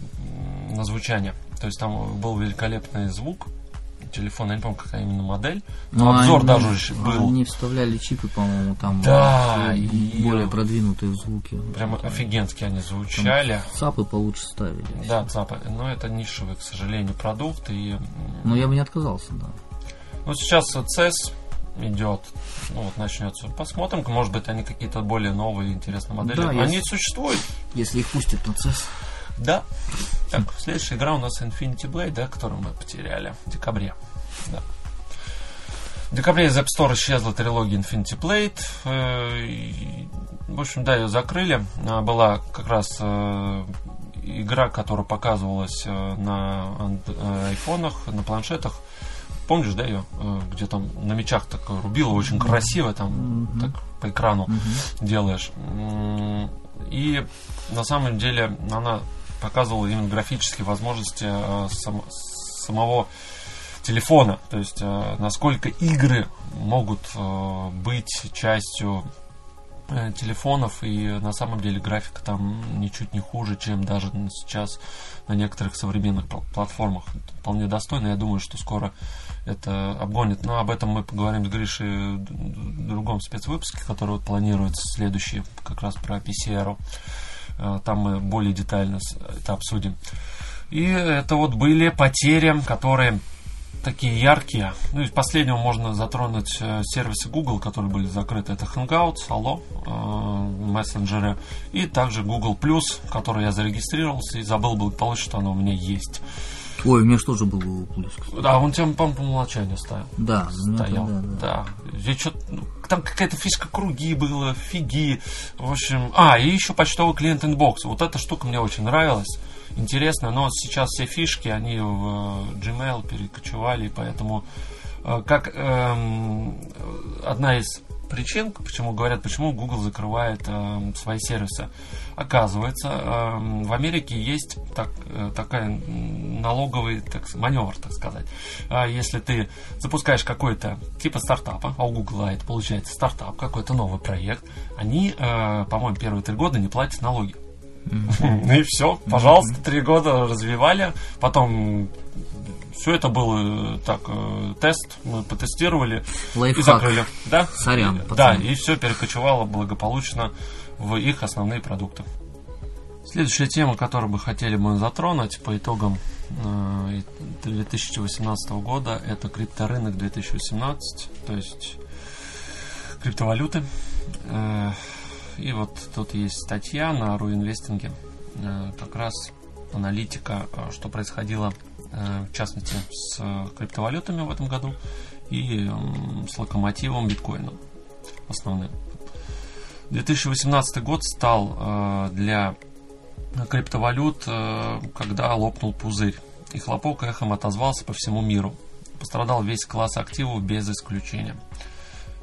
на звучание. То есть там был великолепный звук телефона, я не помню, какая именно модель. Но Ну, обзор они- даже был. Они вставляли чипы, по-моему, там Да, э, и- более продвинутые звуки. Прям Там офигенски они звучали. ЦАПы получше ставили. Да, ЦАПы. Но это нишевый, к сожалению, продукт. И, Но я бы не отказался, да. Ну, сейчас CES идет, ну вот начнется. Посмотрим, может быть, они какие-то более новые интересные модели. Да, они есть. существуют. Если их пустят на CES. Да. Так, следующая игра у нас Infinity Blade, да, которую мы потеряли в декабре. Да. В декабре из App Store исчезла трилогия Infinity Blade. э, и, В общем, да, ее закрыли. Была как раз э, игра, которая показывалась э, на айфонах, на планшетах. Помнишь, да, ее? Где там на мечах такое рубило, очень красиво, там так по экрану делаешь. И на самом деле она показывала именно графические возможности э, сам- самого телефона. То есть э, насколько игры могут э, быть частью э, телефонов и на самом деле графика там ничуть не хуже, чем даже сейчас на некоторых современных пл- платформах. Вполне достойно. Я думаю, что скоро это обгонит. Но об этом мы поговорим с Гришей в другом спецвыпуске, который вот планируется следующий, как раз про PCR. Там мы более детально это обсудим. И это вот были потери, которые такие яркие. Ну, из последнего можно затронуть э, сервисы Google, которые были закрыты. Это Hangouts, Allo, э, мессенджеры. И также Google+, который я зарегистрировался и забыл благополучно, что оно у меня есть. Ой, у меня что же был Google Plus, кстати. Да, он тебя, по-моему, по умолчанию ставил. Да, у меня Стоял, тогда, да. да. Здесь что-то, ну, там какая-то фишка круги была, фиги. В общем, а, и еще почтовый клиент Inbox. Вот эта штука мне очень нравилась. интересное. Но сейчас все фишки, они в Gmail перекочевали, поэтому как эм, одна из причин, почему говорят, почему Google закрывает э, свои сервисы. Оказывается, э, в Америке есть так, э, такая налоговый так, маневр, так сказать. Э, если ты запускаешь какой-то типа стартапа, а у Google это получается стартап, какой-то новый проект, они, э, по-моему, первые три года не платят налоги. Ну и все, пожалуйста, три года развивали, потом все это было э, так, э, тест, мы потестировали Лайфхак. и закрыли. Да? Сорян, Да, и все перекочевало благополучно в их основные продукты. Следующая тема, которую бы хотели бы затронуть по итогам 2018 э, года, это крипторынок 2018, то есть криптовалюты. И вот тут есть статья на Руинвестинге, как раз аналитика, что происходило Э, в частности с криптовалютами в этом году и с локомотивом биткоина основным. 2018 год стал э, для криптовалют, э, когда лопнул пузырь, и хлопок эхом отозвался по всему миру. Пострадал весь класс активов без исключения.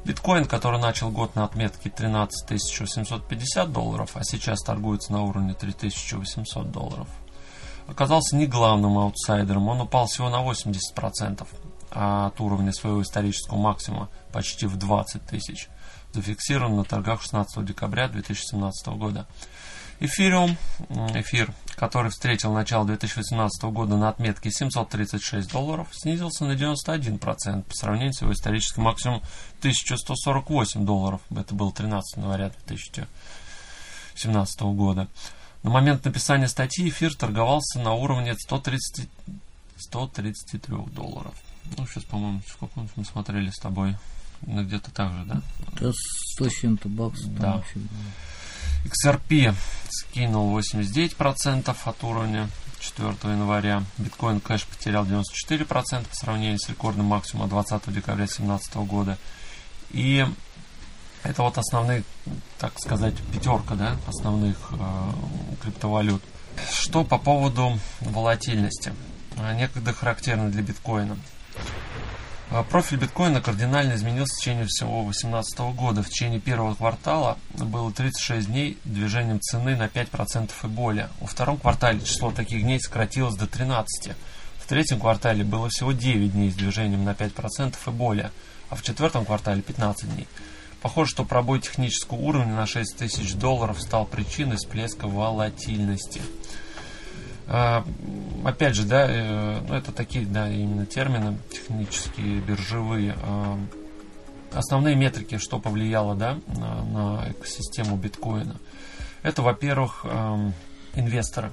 Биткоин, который начал год на отметке 13 750 долларов, а сейчас торгуется на уровне 3800 долларов – оказался не главным аутсайдером, он упал всего на 80% от уровня своего исторического максимума, почти в 20 тысяч, зафиксирован на торгах 16 декабря 2017 года. Эфириум, эфир, который встретил начало 2018 года на отметке 736 долларов, снизился на 91% по сравнению с его историческим максимумом 1148 долларов. Это было 13 января 2017 года. На момент написания статьи эфир торговался на уровне 130, 133 долларов. Ну, сейчас, по-моему, сколько мы смотрели с тобой. Ну, где-то так же, да? Это 100 чем-то баксов. Да. XRP скинул 89% от уровня 4 января. Биткоин кэш потерял 94% по сравнению с рекордным максимумом 20 декабря 2017 года. И это вот основные, так сказать, пятерка да, основных э, криптовалют. Что по поводу волатильности? Некогда характерно для биткоина. Э, профиль биткоина кардинально изменился в течение всего 2018 года. В течение первого квартала было 36 дней движением цены на 5% и более. Во втором квартале число таких дней сократилось до 13. В третьем квартале было всего 9 дней с движением на 5% и более, а в четвертом квартале 15 дней. Похоже, что пробой технического уровня на 6 тысяч долларов стал причиной всплеска волатильности. А, опять же, да, э, ну, это такие, да, именно термины технические, биржевые. А, основные метрики, что повлияло, да, на, экосистему биткоина. Это, во-первых, эм, инвесторы,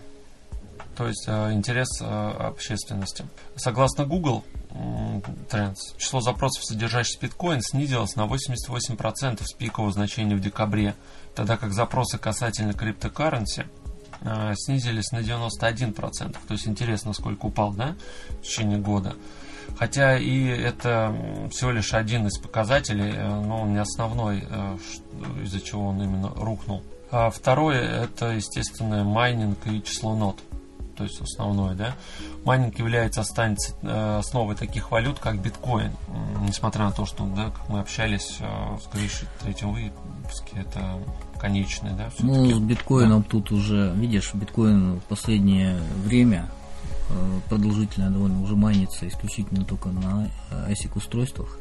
то есть интерес общественности. Согласно Google, Trends. Число запросов, содержащих биткоин, снизилось на 88% с пикового значения в декабре, тогда как запросы касательно криптокарренси снизились на 91%. То есть интересно, сколько упал, да, в течение года. Хотя и это всего лишь один из показателей, э, но он не основной, э, из-за чего он именно рухнул. А второе это, естественно, майнинг и число нот то есть основное, да. Майнинг является э, основой таких валют, как биткоин. Несмотря на то, что, да, как мы общались э, с Гришей в третьем выпуске, это конечный, да, Ну, с биткоином да. тут уже, видишь, биткоин в последнее время э, продолжительно довольно уже майнится исключительно только на ASIC устройствах.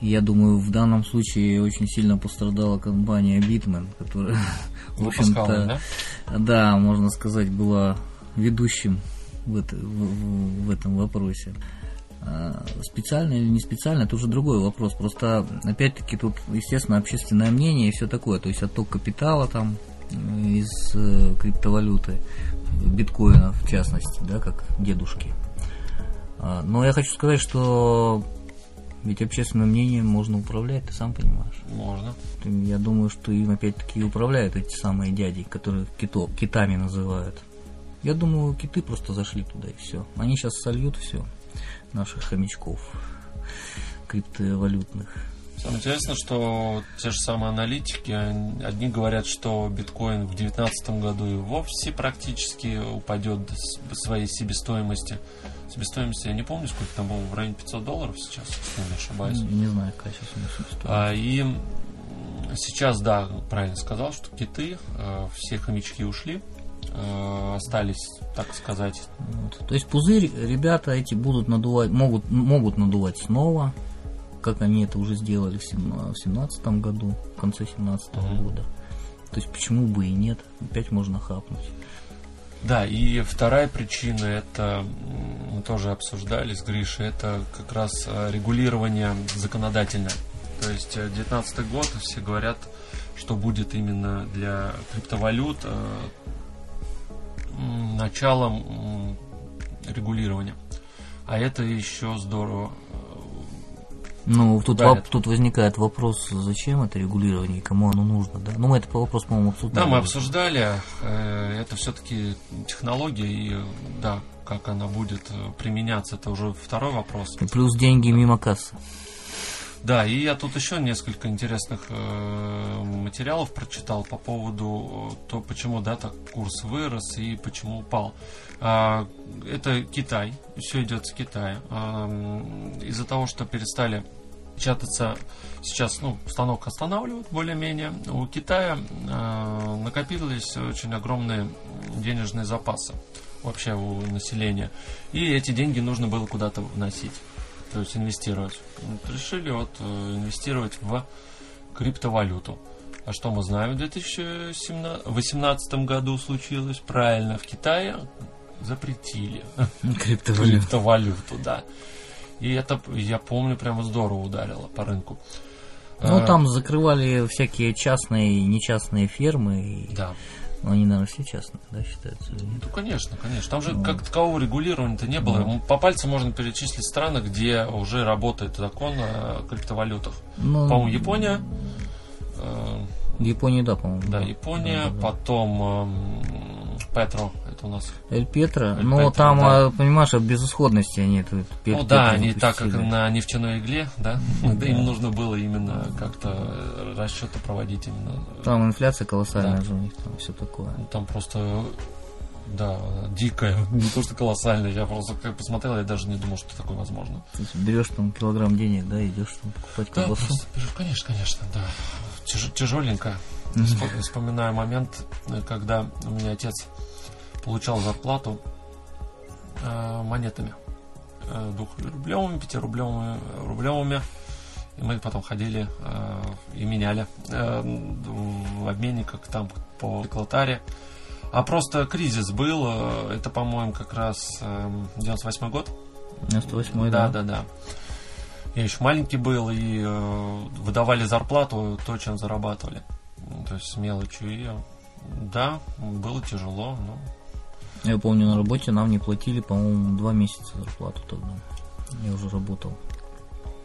Я думаю, в данном случае очень сильно пострадала компания Bitman, которая, в общем-то, да? да, можно сказать, была ведущим в, это, в, в этом вопросе. А, специально или не специально, это уже другой вопрос. Просто, опять-таки, тут, естественно, общественное мнение и все такое. То есть отток капитала там э, из э, криптовалюты, биткоина в частности, да, как дедушки. А, но я хочу сказать, что ведь общественным мнением можно управлять, ты сам понимаешь. Можно. Я думаю, что им опять-таки управляют эти самые дяди, которые кито, китами называют. Я думаю, киты просто зашли туда и все. Они сейчас сольют все, наших хомячков криптовалютных. Самое интересное, что те же самые аналитики, одни говорят, что биткоин в 2019 году и вовсе практически упадет до своей себестоимости. Себестоимости, я не помню, сколько там было, в районе 500 долларов сейчас, если я не ошибаюсь. Не знаю, какая сейчас стоит. А, и сейчас, да, правильно сказал, что киты, э, все хомячки ушли, э, остались, так сказать. Вот. То есть пузырь ребята эти будут надувать, могут, могут надувать снова, как они это уже сделали в 2017 году, в конце 2017 mm-hmm. года. То есть почему бы и нет, опять можно хапнуть. Да, и вторая причина, это мы тоже обсуждали с Гришей, это как раз э, регулирование законодательное. То есть 2019 э, год, все говорят, что будет именно для криптовалют э, началом регулирования. А это еще здорово. Ну, тут, воп, тут возникает вопрос, зачем это регулирование и кому оно нужно, да? Ну, мы этот вопрос, по-моему, обсуждали. Да, мы обсуждали. Э, это все-таки технология, и да, как она будет применяться, это уже второй вопрос. И плюс деньги мимо кассы. Да, и я тут еще несколько интересных э, материалов прочитал по поводу э, то, почему да, так курс вырос и почему упал. Э, это Китай, все идет с Китая. Э, из-за того, что перестали печататься сейчас, ну, станок останавливают более-менее. У Китая э, накопились очень огромные денежные запасы вообще у населения. И эти деньги нужно было куда-то вносить то есть инвестировать. решили вот э, инвестировать в криптовалюту. А что мы знаем в 2018 году случилось? Правильно, в Китае запретили криптовалюту. криптовалюту, да. И это, я помню, прямо здорово ударило по рынку. Ну, а, там закрывали всякие частные и нечастные фермы. И... Да. Но они, наверное, все частные, да, считаются? Ну, конечно, конечно. Там же ну. как такового регулирования-то не было. Ну. По пальцам можно перечислить страны, где уже работает закон о криптовалютах. Ну, По-моему, Япония. Э, в Японии, да, по-моему. Да, Япония, да, да, да. потом э, Петро, нас. Эль но Петро, там, да. понимаешь, от безысходности они Петро, Ну да, они так как на нефтяной игле, да, да. им нужно было именно как-то расчеты проводить именно. Там инфляция колоссальная да. же у них, там все такое. Ну, там просто да, дикая, не то что колоссальная. Я просто как посмотрел, я даже не думал, что такое возможно. Берешь там килограмм денег, да, идешь там покупать колбасу. Да, просто беру, конечно, конечно, да. Тяж, тяжеленько. Mm-hmm. Вспоминаю момент, когда у меня отец получал зарплату э, монетами. Э, двухрублевыми, пятирублевыми, рублевыми. И мы потом ходили э, и меняли э, в обменниках там по Клотаре. А просто кризис был. Э, это, по-моему, как раз э, 98 год. 98 да. Да, да, да. Я еще маленький был, и э, выдавали зарплату то, чем зарабатывали. То есть с мелочью. И, да, было тяжело, но я помню, на работе нам не платили, по-моему, два месяца зарплату тогда. Я уже работал.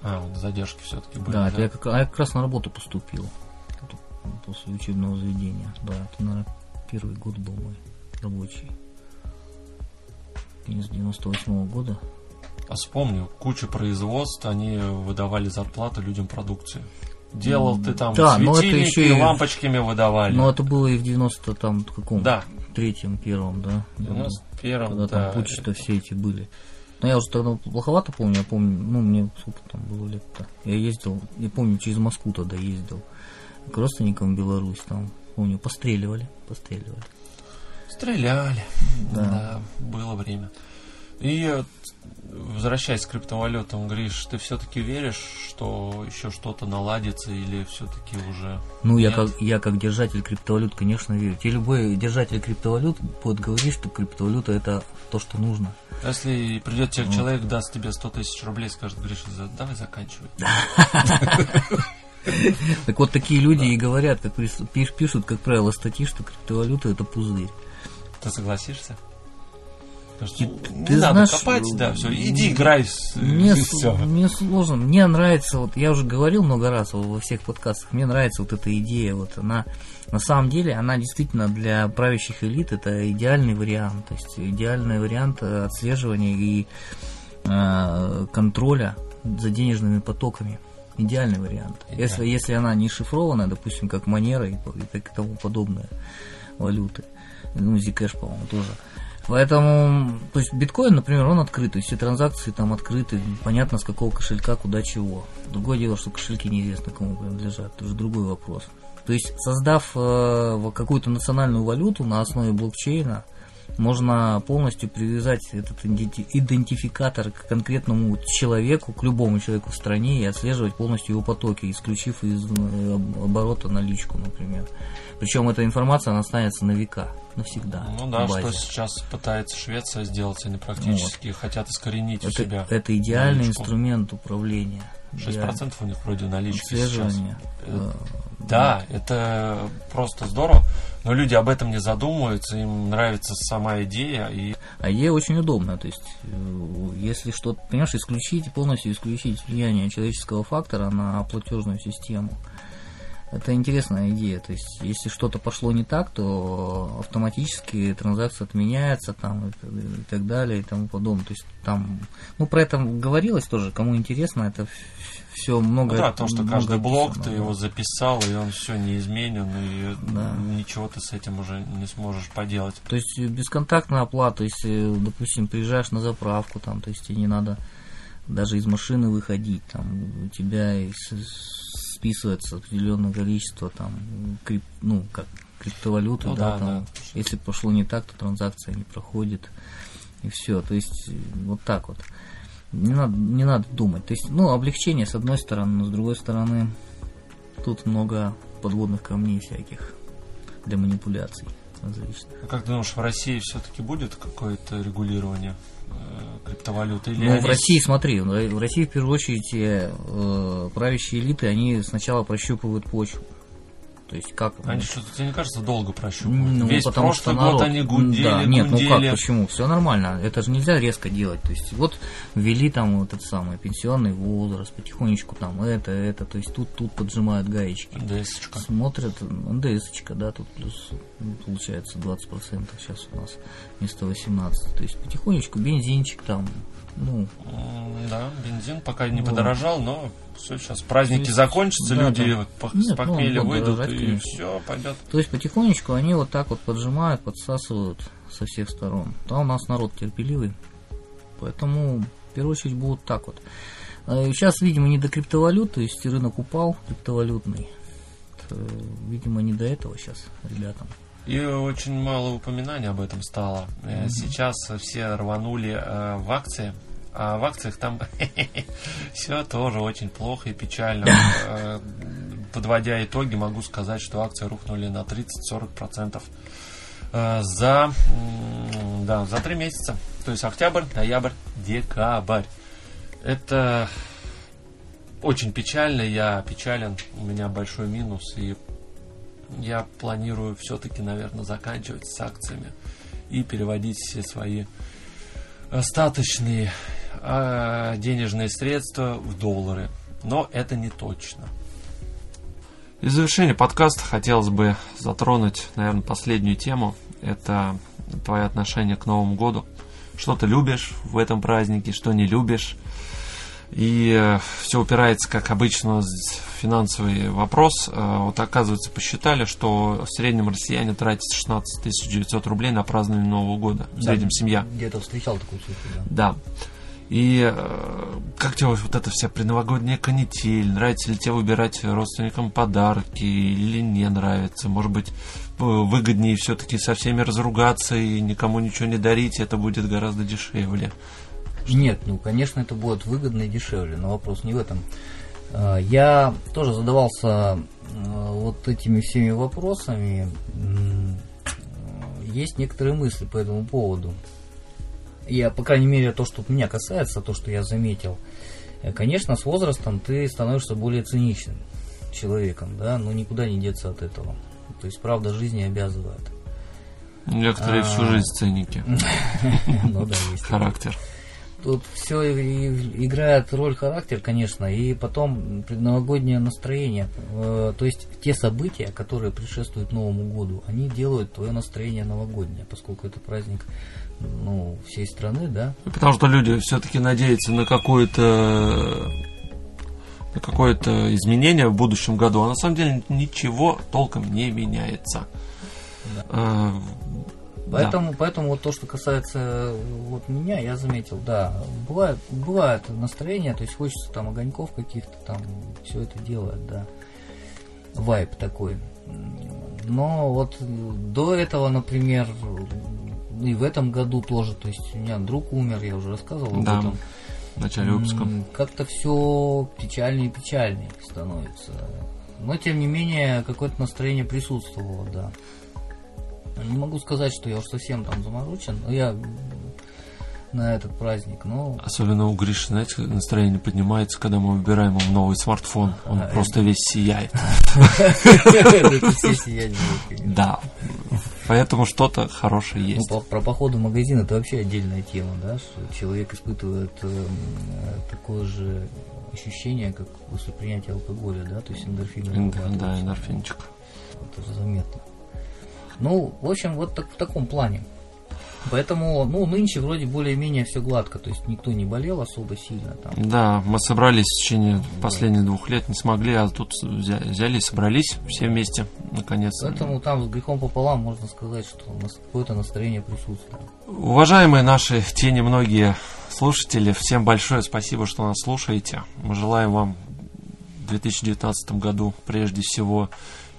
А, вот задержки все-таки были. Да, да? Я, как, а я как раз на работу поступил. После учебного заведения. Да, это, наверное, первый год был мой рабочий. Конец 98 -го года. А вспомню, куча производств, они выдавали зарплату людям продукции. Делал ты там да, светильники, и лампочками выдавали. Ну это было и в 90 там каком Да. Третьем, первом, да. 91 Когда да. там пучи-то все эти были. Но я уже тогда плоховато помню, я помню, ну, мне сколько там было лет-то. Я ездил, я помню, через Москву тогда ездил к родственникам в Беларусь, там, помню, постреливали, постреливали. Стреляли, да, да было время. И возвращаясь к криптовалютам, Гриш, ты все-таки веришь, что еще что-то наладится или все-таки уже... Ну, я как, я как держатель криптовалют, конечно, верю. Тебе любой держатель криптовалют будет говорить, что криптовалюта это то, что нужно. Если придет тебе вот. человек, даст тебе 100 тысяч рублей, скажет, Гриша, давай заканчивай. Так вот такие люди и говорят, как пишут, как правило, статьи, что криптовалюта это пузырь. Ты согласишься? Не ты надо знаешь, копать, да, все, иди играй. Мне, все. мне сложно, мне нравится, вот я уже говорил много раз во всех подкастах, мне нравится вот эта идея, вот она, на самом деле, она действительно для правящих элит это идеальный вариант, то есть идеальный вариант отслеживания и э, контроля за денежными потоками. Идеальный вариант. Идеальный. Если, если она не шифрованная, допустим, как Манера и, и тому подобное валюты. Ну, Zcash, по-моему, тоже. Поэтому, то есть биткоин, например, он открыт, то есть все транзакции там открыты, понятно с какого кошелька, куда чего. Другое дело, что кошельки неизвестно кому принадлежат, это уже другой вопрос. То есть создав э, какую-то национальную валюту на основе блокчейна, можно полностью привязать этот идентификатор к конкретному человеку, к любому человеку в стране и отслеживать полностью его потоки, исключив из э, оборота наличку, например. Причем эта информация, она останется на века, навсегда. Ну да, что сейчас пытается Швеция сделать, они практически вот. хотят искоренить это, у себя. Это идеальный наличку. инструмент управления. 6% у них вроде налички сейчас. Э, да, это просто здорово, но люди об этом не задумываются, им нравится сама идея. И... А идея очень удобная, то есть э, если что-то, понимаешь, исключить, полностью исключить влияние человеческого фактора на платежную систему, это интересная идея. То есть, если что-то пошло не так, то автоматически транзакция отменяется там и так далее и тому подобное. То есть там, ну про это говорилось тоже, кому интересно, это все много. Ну, да, то, что каждый блок ты да. его записал, и он все не изменен, и да. ничего ты с этим уже не сможешь поделать. То есть бесконтактная оплата, если, допустим, приезжаешь на заправку, там, то есть тебе не надо даже из машины выходить, там у тебя списывается определенное количество там крип, ну как криптовалюты, ну, да, да, там, да. если пошло не так, то транзакция не проходит и все, то есть вот так вот. Не надо, не надо думать. То есть, ну, облегчение с одной стороны, но с другой стороны, тут много подводных камней всяких для манипуляций различных. А как ты думаешь, в России все-таки будет какое-то регулирование э, криптовалюты? Или ну, они... в России, смотри, в России в первую очередь э, правящие элиты, они сначала прощупывают почву. То есть как... Они что-то, тебе не кажется, долго прощупывают? Ну, Весь потому прошлый что народ... год они гудели, да, Нет, гудели. ну как, почему? Все нормально. Это же нельзя резко делать. То есть вот ввели там вот этот самый пенсионный возраст, потихонечку там это, это. То есть тут, тут поджимают гаечки. НДС-очка. Смотрят, НДС-очка, да, тут плюс ну, получается 20% сейчас у нас вместо 18. То есть потихонечку бензинчик там, ну... Да, бензин пока не вот. подорожал, но все, сейчас праздники есть, закончатся, да, люди да. По, Нет, с похмелья ну, выйдут, и конечно. все, пойдет. То есть потихонечку они вот так вот поджимают, подсасывают со всех сторон. Да, у нас народ терпеливый, поэтому в первую очередь будут так вот. Сейчас, а видимо, не до криптовалют, то есть рынок упал криптовалютный. Видимо, не до этого сейчас ребятам. И очень мало упоминаний об этом стало. Mm-hmm. Сейчас все рванули э, в акции, а в акциях там все тоже очень плохо и печально. Э, подводя итоги, могу сказать, что акции рухнули на 30-40% э, за, да, за три месяца. То есть октябрь, ноябрь, декабрь. Это очень печально, я печален, у меня большой минус, и я планирую все-таки, наверное, заканчивать с акциями и переводить все свои остаточные денежные средства в доллары. Но это не точно. И в завершение подкаста хотелось бы затронуть, наверное, последнюю тему. Это твое отношение к Новому году. Что ты любишь в этом празднике, что не любишь. И э, все упирается, как обычно, в финансовый вопрос. Э, вот оказывается, посчитали, что в среднем россияне тратят 16 900 рублей на празднование Нового года. В среднем семья. Где-то встречал такую цифру, да. Да. И э, как тебе вот эта вся предновогодняя канитель? Нравится ли тебе выбирать родственникам подарки или не нравится? Может быть, выгоднее все-таки со всеми разругаться и никому ничего не дарить, это будет гораздо дешевле. Нет, ну, конечно, это будет выгодно и дешевле, но вопрос не в этом. Э, я тоже задавался э, вот этими всеми вопросами. Есть некоторые мысли по этому поводу я, по крайней мере, то, что меня касается, то, что я заметил, э, конечно, с возрастом ты становишься более циничным человеком, да, но никуда не деться от этого. То есть, правда, жизни обязывает. Некоторые всю а. жизнь циники. Ну да, есть. Характер. Тут все играет роль характер, конечно, и потом предновогоднее настроение. Э, то есть те события, которые предшествуют Новому году, они делают твое настроение новогоднее, поскольку это праздник ну, всей страны, да. Потому что люди все-таки надеются на какую-то на какое-то изменение в будущем году, а на самом деле ничего толком не меняется. Да. А, Поэтому, да. поэтому вот то, что касается вот меня, я заметил, да, бывает, бывает настроение, то есть хочется там огоньков каких-то там, все это делает, да, вайп такой. Но вот до этого, например, и в этом году тоже, то есть у меня друг умер, я уже рассказывал да. об этом. В начале выпуска. Как-то все печальнее и печальнее становится. Но тем не менее, какое-то настроение присутствовало, да. Не могу сказать, что я уж совсем там заморочен, но я на этот праздник, но... Особенно у Гриши, знаете, настроение поднимается, когда мы выбираем ему новый смартфон. Он а, просто это... весь сияет. Да. Поэтому что-то хорошее ну, есть. про походы в магазин это вообще отдельная тема, да, что человек испытывает э, такое же ощущение, как после принятия алкоголя, да, то есть эндорфин. Да, эндорфинчик. Это заметно. Ну, в общем, вот так, в таком плане. Поэтому, ну, нынче вроде более-менее все гладко, то есть никто не болел особо сильно. Там. Да, мы собрались в течение последних двух лет, не смогли, а тут взяли, собрались все вместе, наконец. Поэтому там с грехом пополам можно сказать, что у нас какое-то настроение присутствует. Уважаемые наши те немногие слушатели, всем большое спасибо, что нас слушаете. Мы желаем вам в 2019 году прежде всего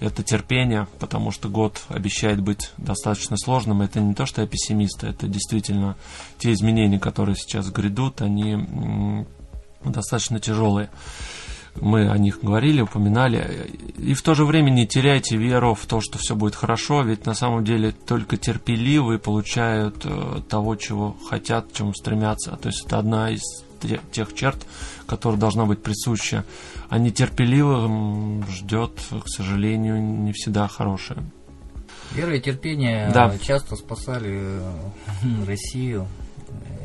это терпение, потому что год обещает быть достаточно сложным. Это не то, что я пессимист, это действительно те изменения, которые сейчас грядут, они достаточно тяжелые. Мы о них говорили, упоминали. И в то же время не теряйте веру в то, что все будет хорошо, ведь на самом деле только терпеливые получают э, того, чего хотят, к чему стремятся. То есть это одна из тех черт, которая должна быть присуща. А нетерпеливым ждет, к сожалению, не всегда хорошее. Вера и терпение да. часто спасали э, Россию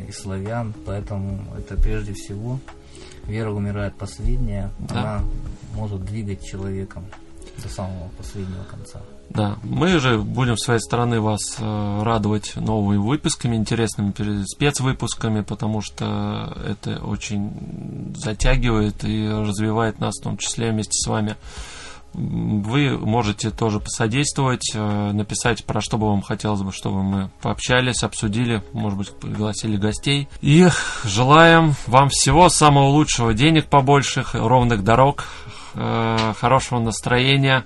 и славян, поэтому это прежде всего вера умирает последняя, да. она может двигать человеком до самого последнего конца. Да, мы же будем с своей стороны вас э, радовать новыми выпусками, интересными спецвыпусками, потому что это очень затягивает и развивает нас, в том числе вместе с вами. Вы можете тоже посодействовать, э, написать, про что бы вам хотелось бы, чтобы мы пообщались, обсудили, может быть, пригласили гостей. И желаем вам всего самого лучшего, денег побольше, ровных дорог, э, хорошего настроения.